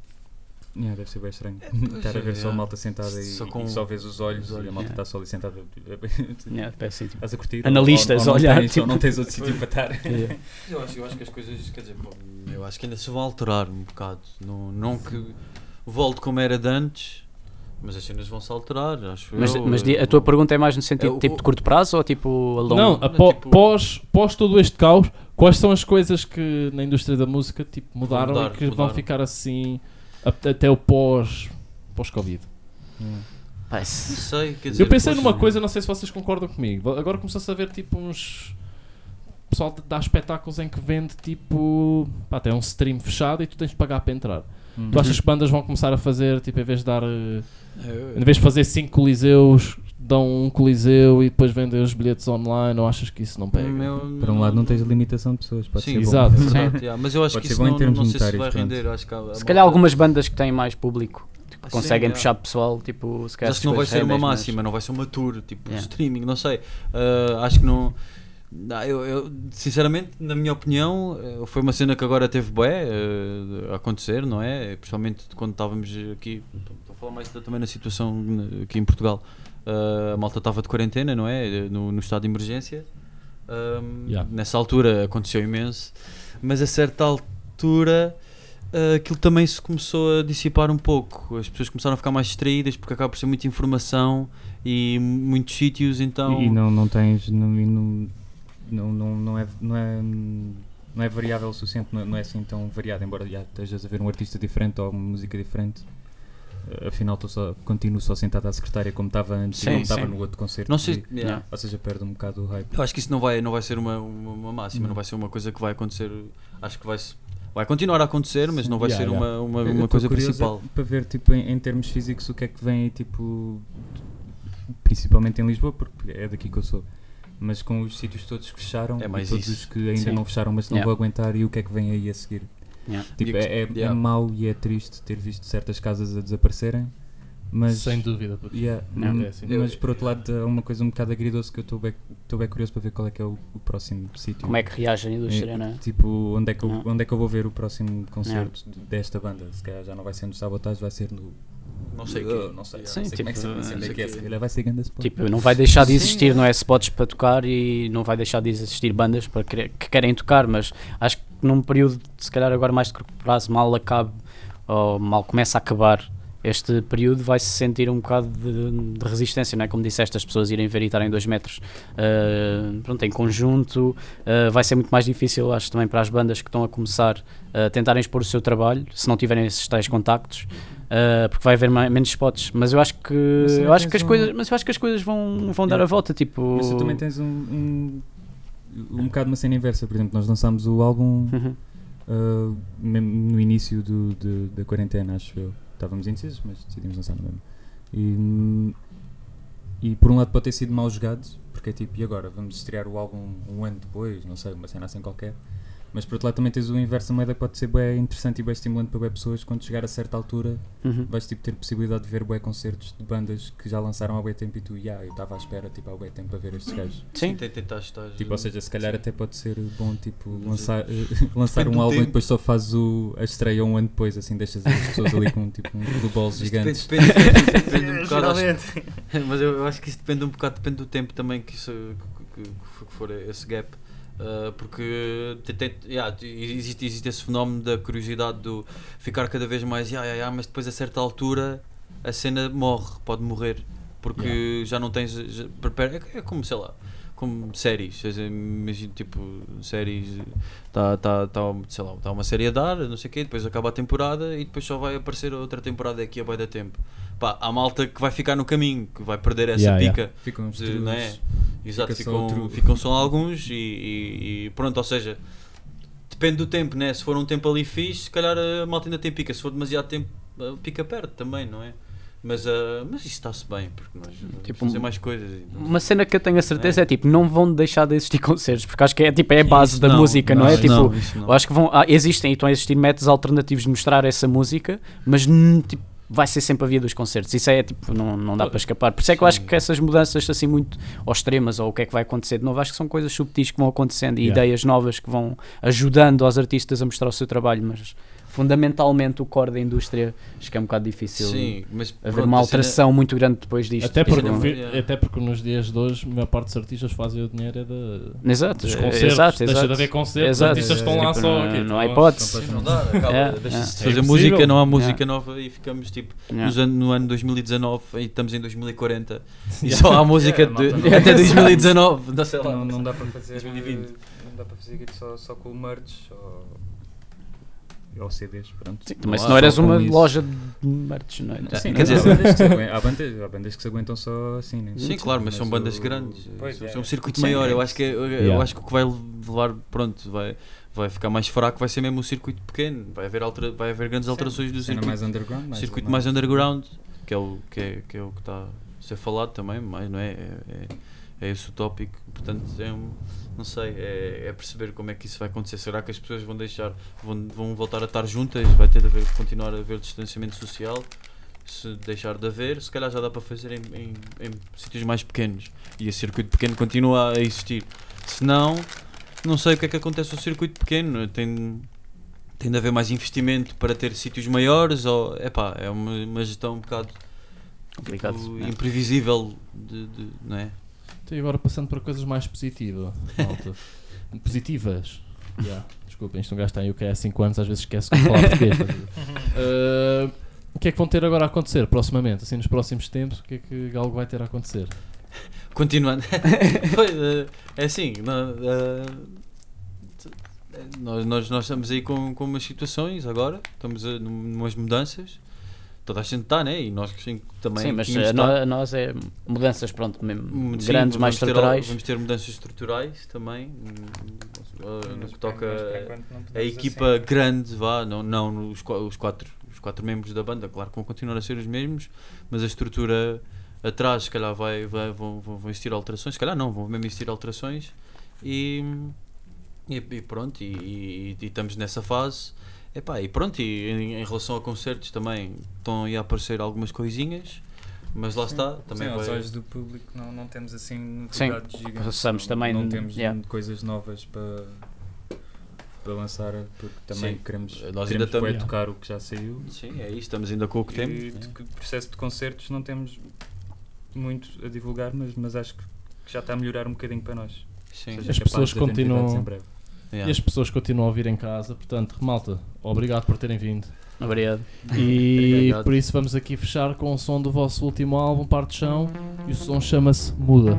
Speaker 4: Yeah, deve ser bem estranho
Speaker 2: pois
Speaker 4: estar a ver
Speaker 2: é,
Speaker 4: só
Speaker 2: yeah.
Speaker 4: malta sentada e
Speaker 2: Só
Speaker 4: e vês os olhos,
Speaker 2: os olhos,
Speaker 4: e a malta
Speaker 3: yeah.
Speaker 4: está só ali sentada.
Speaker 3: Yeah, parece assim, tipo,
Speaker 4: Estás a curtir?
Speaker 3: Analistas,
Speaker 4: ou, ou, ou
Speaker 3: olhar,
Speaker 4: não tens,
Speaker 3: tipo-
Speaker 4: não tens outro sítio para estar.
Speaker 3: yeah.
Speaker 2: Eu acho, eu acho que as coisas, quer dizer, bom, eu acho que ainda se vão alterar um bocado. Não, não que volte como era de antes, mas as cenas vão se alterar, acho
Speaker 3: Mas,
Speaker 2: eu.
Speaker 3: mas a tua pergunta é mais no sentido
Speaker 2: É, o-
Speaker 3: tipo de curto prazo ou tipo a longo?
Speaker 1: Não,
Speaker 2: Não,
Speaker 1: apó-
Speaker 2: tipo-
Speaker 1: pós, pós todo este caos, quais são as coisas que na indústria da música tipo, mudaram
Speaker 2: mudar,
Speaker 1: e que vão ficar assim a- até o pós, pós-Covid?
Speaker 2: Não
Speaker 3: isso-
Speaker 2: sei, quer dizer.
Speaker 1: Eu pensei numa coisa, não sei se vocês concordam comigo. Agora começou-se a ver tipo uns. O pessoal dá espetáculos em que vende tipo. Pá, tem um stream fechado e tu tens de pagar para entrar.
Speaker 4: Hum.
Speaker 1: Tu achas que bandas vão começar a fazer, tipo, em vez de dar. eh, Em vez de fazer 5 coliseus, dão um coliseu e depois vendem os bilhetes online? Ou achas que isso não pega?
Speaker 2: Meu-
Speaker 4: Para um lado não tens limitação de pessoas, pode
Speaker 2: Sim,
Speaker 4: ser bom.
Speaker 1: exato.
Speaker 2: é verdade, yeah, Mas eu acho
Speaker 4: Pode
Speaker 2: que
Speaker 4: ser
Speaker 2: isso
Speaker 4: bom em
Speaker 2: não,
Speaker 4: termos
Speaker 2: não sei se vai
Speaker 4: monetários,
Speaker 2: render. Acho que há- há
Speaker 3: se
Speaker 2: malta-
Speaker 3: calhar algumas bandas que têm mais público tipo,
Speaker 2: Ah, sim,
Speaker 3: conseguem
Speaker 2: yeah.
Speaker 3: puxar pessoal, tipo, se calhar
Speaker 2: Acho que não vai
Speaker 3: essas
Speaker 2: ser uma
Speaker 3: coisas rendem, mas-
Speaker 2: máxima, não vai ser uma tour, tipo
Speaker 3: Yeah.
Speaker 2: streaming, não sei. Ah, acho que não. não, eu, eu, sinceramente, na minha opinião, eh, foi uma cena que agora teve bué eh, a acontecer, não é? Principalmente quando estávamos aqui, estou a falar mais da- também na situação aqui em Portugal. Ah, a malta estava de quarentena, não é? No, no estado de emergência. Ahm,
Speaker 1: Yeah.
Speaker 2: Nessa altura aconteceu imenso, mas a certa altura ah, aquilo também se começou a dissipar um pouco. As pessoas começaram a ficar mais distraídas porque acaba por ser muita informação e muitos sítios, então.
Speaker 4: E, não, não tens. Não, não, não, não, é, não, é, não é variável o suficiente, não, não é assim tão variado, embora já estejas a ver um artista diferente ou uma música diferente. Afinal, estou só, continuo só sentado à secretária como estava antes
Speaker 3: Sim,
Speaker 4: e como estava no outro concerto.
Speaker 2: Não sei.
Speaker 4: e-
Speaker 2: yeah.
Speaker 4: Ou seja, perde um bocado o hype.
Speaker 2: Eu acho que isso não vai, não vai ser uma, uma, uma máxima, não.
Speaker 4: Não.
Speaker 2: vai ser uma coisa que vai acontecer. Acho que vai, vai continuar a acontecer, mas não vai
Speaker 1: Yeah,
Speaker 2: ser
Speaker 1: yeah.
Speaker 2: uma, uma, uma coisa
Speaker 4: curioso
Speaker 2: principal.
Speaker 4: é Para ver, tipo, em, em termos físicos, o que é que vem tipo. Principalmente em Lisboa, porque é daqui que eu sou. Mas com os sítios todos que fecharam,
Speaker 2: É
Speaker 4: e todos
Speaker 2: isso.
Speaker 4: os que ainda
Speaker 3: Sim.
Speaker 4: não fecharam, mas não vão aguentar, e o que é que vem aí a seguir?
Speaker 3: Yeah.
Speaker 4: Tipo,
Speaker 2: E
Speaker 4: é,
Speaker 2: que-
Speaker 4: é, é
Speaker 2: yeah.
Speaker 4: mau e é triste ter visto certas casas a desaparecerem, mas.
Speaker 1: Sem dúvida.
Speaker 4: Yeah,
Speaker 3: Não.
Speaker 4: hum,
Speaker 1: É assim.
Speaker 4: mas por outro lado é uma coisa um bocado agridoce que eu estou bem, estou bem curioso para ver qual é que é o, o próximo sítio.
Speaker 3: Como é que reage a indústria, né?
Speaker 4: Tipo, onde é, que eu,
Speaker 3: Não.
Speaker 4: onde é que eu vou ver o próximo concerto de- desta banda? Se calhar já não vai ser no Sabotage, vai ser no.
Speaker 2: Não sei
Speaker 4: Uh,
Speaker 2: quê.
Speaker 4: não sei,
Speaker 3: Sim,
Speaker 4: não sei como é que se
Speaker 3: tipo,
Speaker 4: não é
Speaker 2: não
Speaker 4: que é, se calhar vai ser grande spot.
Speaker 3: Tipo, não vai deixar de
Speaker 2: Sim,
Speaker 3: existir,
Speaker 2: é.
Speaker 3: não é? Spots para tocar e não vai deixar de existir bandas para querer- que querem tocar, mas acho que num período, se calhar agora mais de curto prazo, mal acabe ou mal começa a acabar este período, vai-se sentir um bocado de, de resistência, não é? Como disseste, as pessoas irem ver e estarem dois metros ah, pronto, em conjunto, ah, vai ser muito mais difícil, acho também para as bandas que estão a começar a tentarem expor o seu trabalho, se não tiverem esses tais contactos. porque vai haver ma- menos spots, mas eu acho que eu acho que as
Speaker 4: um-
Speaker 3: coisas, mas eu acho que as coisas vão, vão dar
Speaker 4: Yeah.
Speaker 3: a volta, tipo.
Speaker 4: Mas tu também tens um, um, um bocado uma cena inversa. Por exemplo, nós lançámos o álbum
Speaker 3: Uhum.
Speaker 4: uh, no início do, de- da quarentena, acho eu. Estávamos indecisos, mas decidimos lançar no mesmo. E, e por um lado pode ter sido mal jogado, porque é tipo, e agora? Vamos estrear o álbum um ano depois, não sei, uma cena assim qualquer. Mas por outro lado também tens o inverso, a moeda que pode ser bem interessante e bem estimulante para bem pessoas quando chegar a certa altura
Speaker 3: Uhum.
Speaker 4: vais tipo, ter possibilidade de ver bué concertos de bandas que já lançaram há bué tempo e tu, yeah, eu estava à espera tipo, há bué tempo para ver estes gajos.
Speaker 3: Sim.
Speaker 2: tem- tentar estar-
Speaker 4: Tipo, ou seja, se calhar até pode ser bom tipo, lançar, lançar
Speaker 2: depende
Speaker 4: um álbum e depois só fazes o, a estreia um ano depois, assim deixas as pessoas ali com tipo balls
Speaker 2: Mas
Speaker 4: gigantes.
Speaker 2: Depende, depende, depende um bocado. acho- mas eu, eu acho que isso depende um bocado, depende do tempo também que, isso, que, que- que for esse gap. Uh, porque te- te- yeah, existe, existe esse fenómeno da curiosidade do ficar cada vez mais, yeah, yeah, yeah, mas depois a certa altura a cena morre, pode morrer, porque já não tens. já- é, é como, sei lá, como séries. Imagino tipo séries, está tá, tá, sei lá, tá uma série a dar, não sei o quê, depois acaba a temporada e depois só vai aparecer outra temporada daqui a bem da tempo. Pá, há malta que vai ficar no caminho, que vai perder essa
Speaker 1: Yeah,
Speaker 2: pica.
Speaker 4: Ficam uns
Speaker 2: de- não é? Exato,
Speaker 4: Fica só
Speaker 2: ficam,
Speaker 4: outro-
Speaker 2: ficam só alguns e, e- e pronto, ou seja, depende do tempo, né? Se for um tempo ali fixe, se calhar a malta ainda tem pica, se for demasiado tempo uh, pica perto também, não é? Mas, uh, mas isso está-se bem, porque nós vamos
Speaker 3: Tipo,
Speaker 2: fazer mais coisas. e não-
Speaker 3: Uma cena que eu tenho a certeza é, tipo, não vão deixar de existir concertos, porque acho que é, tipo, é a base
Speaker 2: Isso
Speaker 3: da música, não, é?
Speaker 2: isso
Speaker 3: Tipo,
Speaker 2: não, não.
Speaker 3: eu acho que vão, ah, existem e estão a existir métodos alternativos de mostrar essa música, mas tipo, vai ser sempre a via dos concertos. Isso é tipo, não, não dá para escapar. Por isso é que eu acho que essas mudanças assim muito ao extremas ou o que é que vai acontecer de novo, acho que são coisas subtis que vão acontecendo e
Speaker 1: Yeah.
Speaker 3: ideias novas que vão ajudando aos artistas a mostrar o seu trabalho, mas fundamentalmente o core da indústria acho que é um bocado difícil
Speaker 2: Sim, mas
Speaker 3: haver
Speaker 2: pronto,
Speaker 3: uma alteração muito grande depois disto.
Speaker 1: Até porque, vi-
Speaker 2: yeah.
Speaker 1: até porque nos dias de hoje, a maior parte dos artistas fazem o dinheiro é da,
Speaker 3: Exato,
Speaker 1: dos
Speaker 3: é-
Speaker 1: concertos.
Speaker 3: exato,
Speaker 1: Deixa
Speaker 3: exato.
Speaker 1: de haver concertos, os
Speaker 3: Exato.
Speaker 1: artistas estão lá
Speaker 3: Tipo,
Speaker 1: só.
Speaker 3: não- não há hipótese.
Speaker 2: Não dá, acaba,
Speaker 3: É,
Speaker 2: deixa-se
Speaker 3: é.
Speaker 2: de
Speaker 1: É
Speaker 2: fazer
Speaker 1: impossível.
Speaker 2: música, não há música nova e ficamos tipo
Speaker 3: Yeah.
Speaker 2: no ano 2019 e estamos em 2040 e só há música de, até 2019. Não sei lá.
Speaker 4: Não, não dá para fazer
Speaker 2: 2020.
Speaker 4: não dá para fazer só, só com o merch ou, ou CDs, pronto.
Speaker 3: Sim, também
Speaker 2: Não
Speaker 3: se não eras uma
Speaker 2: isso.
Speaker 3: loja de merch, não é?
Speaker 2: Sim,
Speaker 4: Quer
Speaker 2: quer
Speaker 4: dizer, há, bandas que se aguentam, há, bandas, que se aguentam só assim, né?
Speaker 2: Sim, claro, mas são
Speaker 4: o-
Speaker 2: bandas grandes.
Speaker 4: Pois,
Speaker 2: é,
Speaker 4: é.
Speaker 2: um circuito
Speaker 3: Sim.
Speaker 2: maior. Eu acho que é- eu, eu
Speaker 1: Yeah.
Speaker 2: acho que o que vai levar, pronto, vai, vai ficar mais fraco, vai ser mesmo o circuito pequeno. Vai haver, altera, vai haver grandes alterações do
Speaker 4: Cena
Speaker 2: circuito,
Speaker 4: mais underground, mais,
Speaker 2: circuito mais underground, que é o que é, que é o que está a ser falado também, mas não é? É, é, esse o tópico. Portanto, é um, não sei, é, é perceber como é que isso vai acontecer. Será que as pessoas vão deixar, vão, vão voltar a estar juntas? Vai ter de haver, continuar a haver distanciamento social? Se deixar de haver, se calhar já dá para fazer em, em, em sítios mais pequenos e esse circuito pequeno continua a existir. Se não, não sei o que é que acontece ao circuito pequeno. Tem, tem de haver mais investimento para ter sítios maiores ou epá, é uma, uma gestão um bocado
Speaker 3: Complicado.
Speaker 2: tipo,
Speaker 3: é.
Speaker 2: imprevisível de, de- não é?
Speaker 1: Então, e agora passando para coisas mais positivas, malta. positivas. Yeah. Desculpem, isto um gajo está em UK há 5 anos, às vezes esquece de falar português. Uh, o que é que vão ter agora a acontecer proximamente? Assim, nos próximos tempos, o que é que algo vai ter a acontecer?
Speaker 2: Continuando, Pois, eh, é assim, eh, nós, nós, nós estamos aí com, com umas situações agora, estamos a, num- numas mudanças, toda a gente está, né? E nós sim, também
Speaker 3: Sim, mas a, no- a nós é mudanças, pronto, mesmo,
Speaker 2: sim,
Speaker 3: grandes, mais
Speaker 2: vamos ter
Speaker 3: estruturais.
Speaker 2: vamos ter mudanças estruturais também, hum, eh, no que toca a
Speaker 4: assim.
Speaker 2: equipa grande, vá, não, não os, os, quatro, os quatro membros da banda, claro que vão continuar a ser os mesmos, mas a estrutura atrás, se calhar, vai, vai, vão, vão, vão existir alterações, se calhar não, vão mesmo existir alterações e, e, e pronto, e, e- e estamos nessa fase. Epá, e pronto, e em, em relação a concertos também estão aí a aparecer algumas coisinhas, mas lá está, também
Speaker 4: Sim, aos olhos do público não, não temos assim
Speaker 3: Sim,
Speaker 4: novidades gigantes.
Speaker 3: passamos
Speaker 4: não,
Speaker 3: também,
Speaker 4: Não temos
Speaker 3: yeah.
Speaker 4: coisas novas para, para lançar, porque também
Speaker 2: Sim,
Speaker 4: queremos,
Speaker 2: nós ainda
Speaker 4: queremos bué
Speaker 2: estamos-
Speaker 4: tocar o que já saiu.
Speaker 2: Sim, é isso, estamos ainda com o que temos.
Speaker 4: E de que processo de concertos não temos muito a divulgar, mas, mas acho que já está a melhorar um bocadinho para nós.
Speaker 2: Sim.
Speaker 4: Seja
Speaker 1: As pessoas continuam-
Speaker 4: novidades em breve.
Speaker 2: Yeah.
Speaker 1: E as pessoas continuam a ouvir em casa, portanto, malta, obrigado por terem vindo.
Speaker 3: Obrigado.
Speaker 1: E
Speaker 2: Obrigado.
Speaker 1: por isso vamos aqui fechar com o som do vosso último álbum, Parte Chão, e o som chama-se Muda.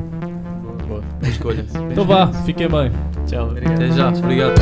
Speaker 2: Boa escolha.
Speaker 1: Então vá, fiquem bem.
Speaker 3: Tchau.
Speaker 2: Até já, obrigado.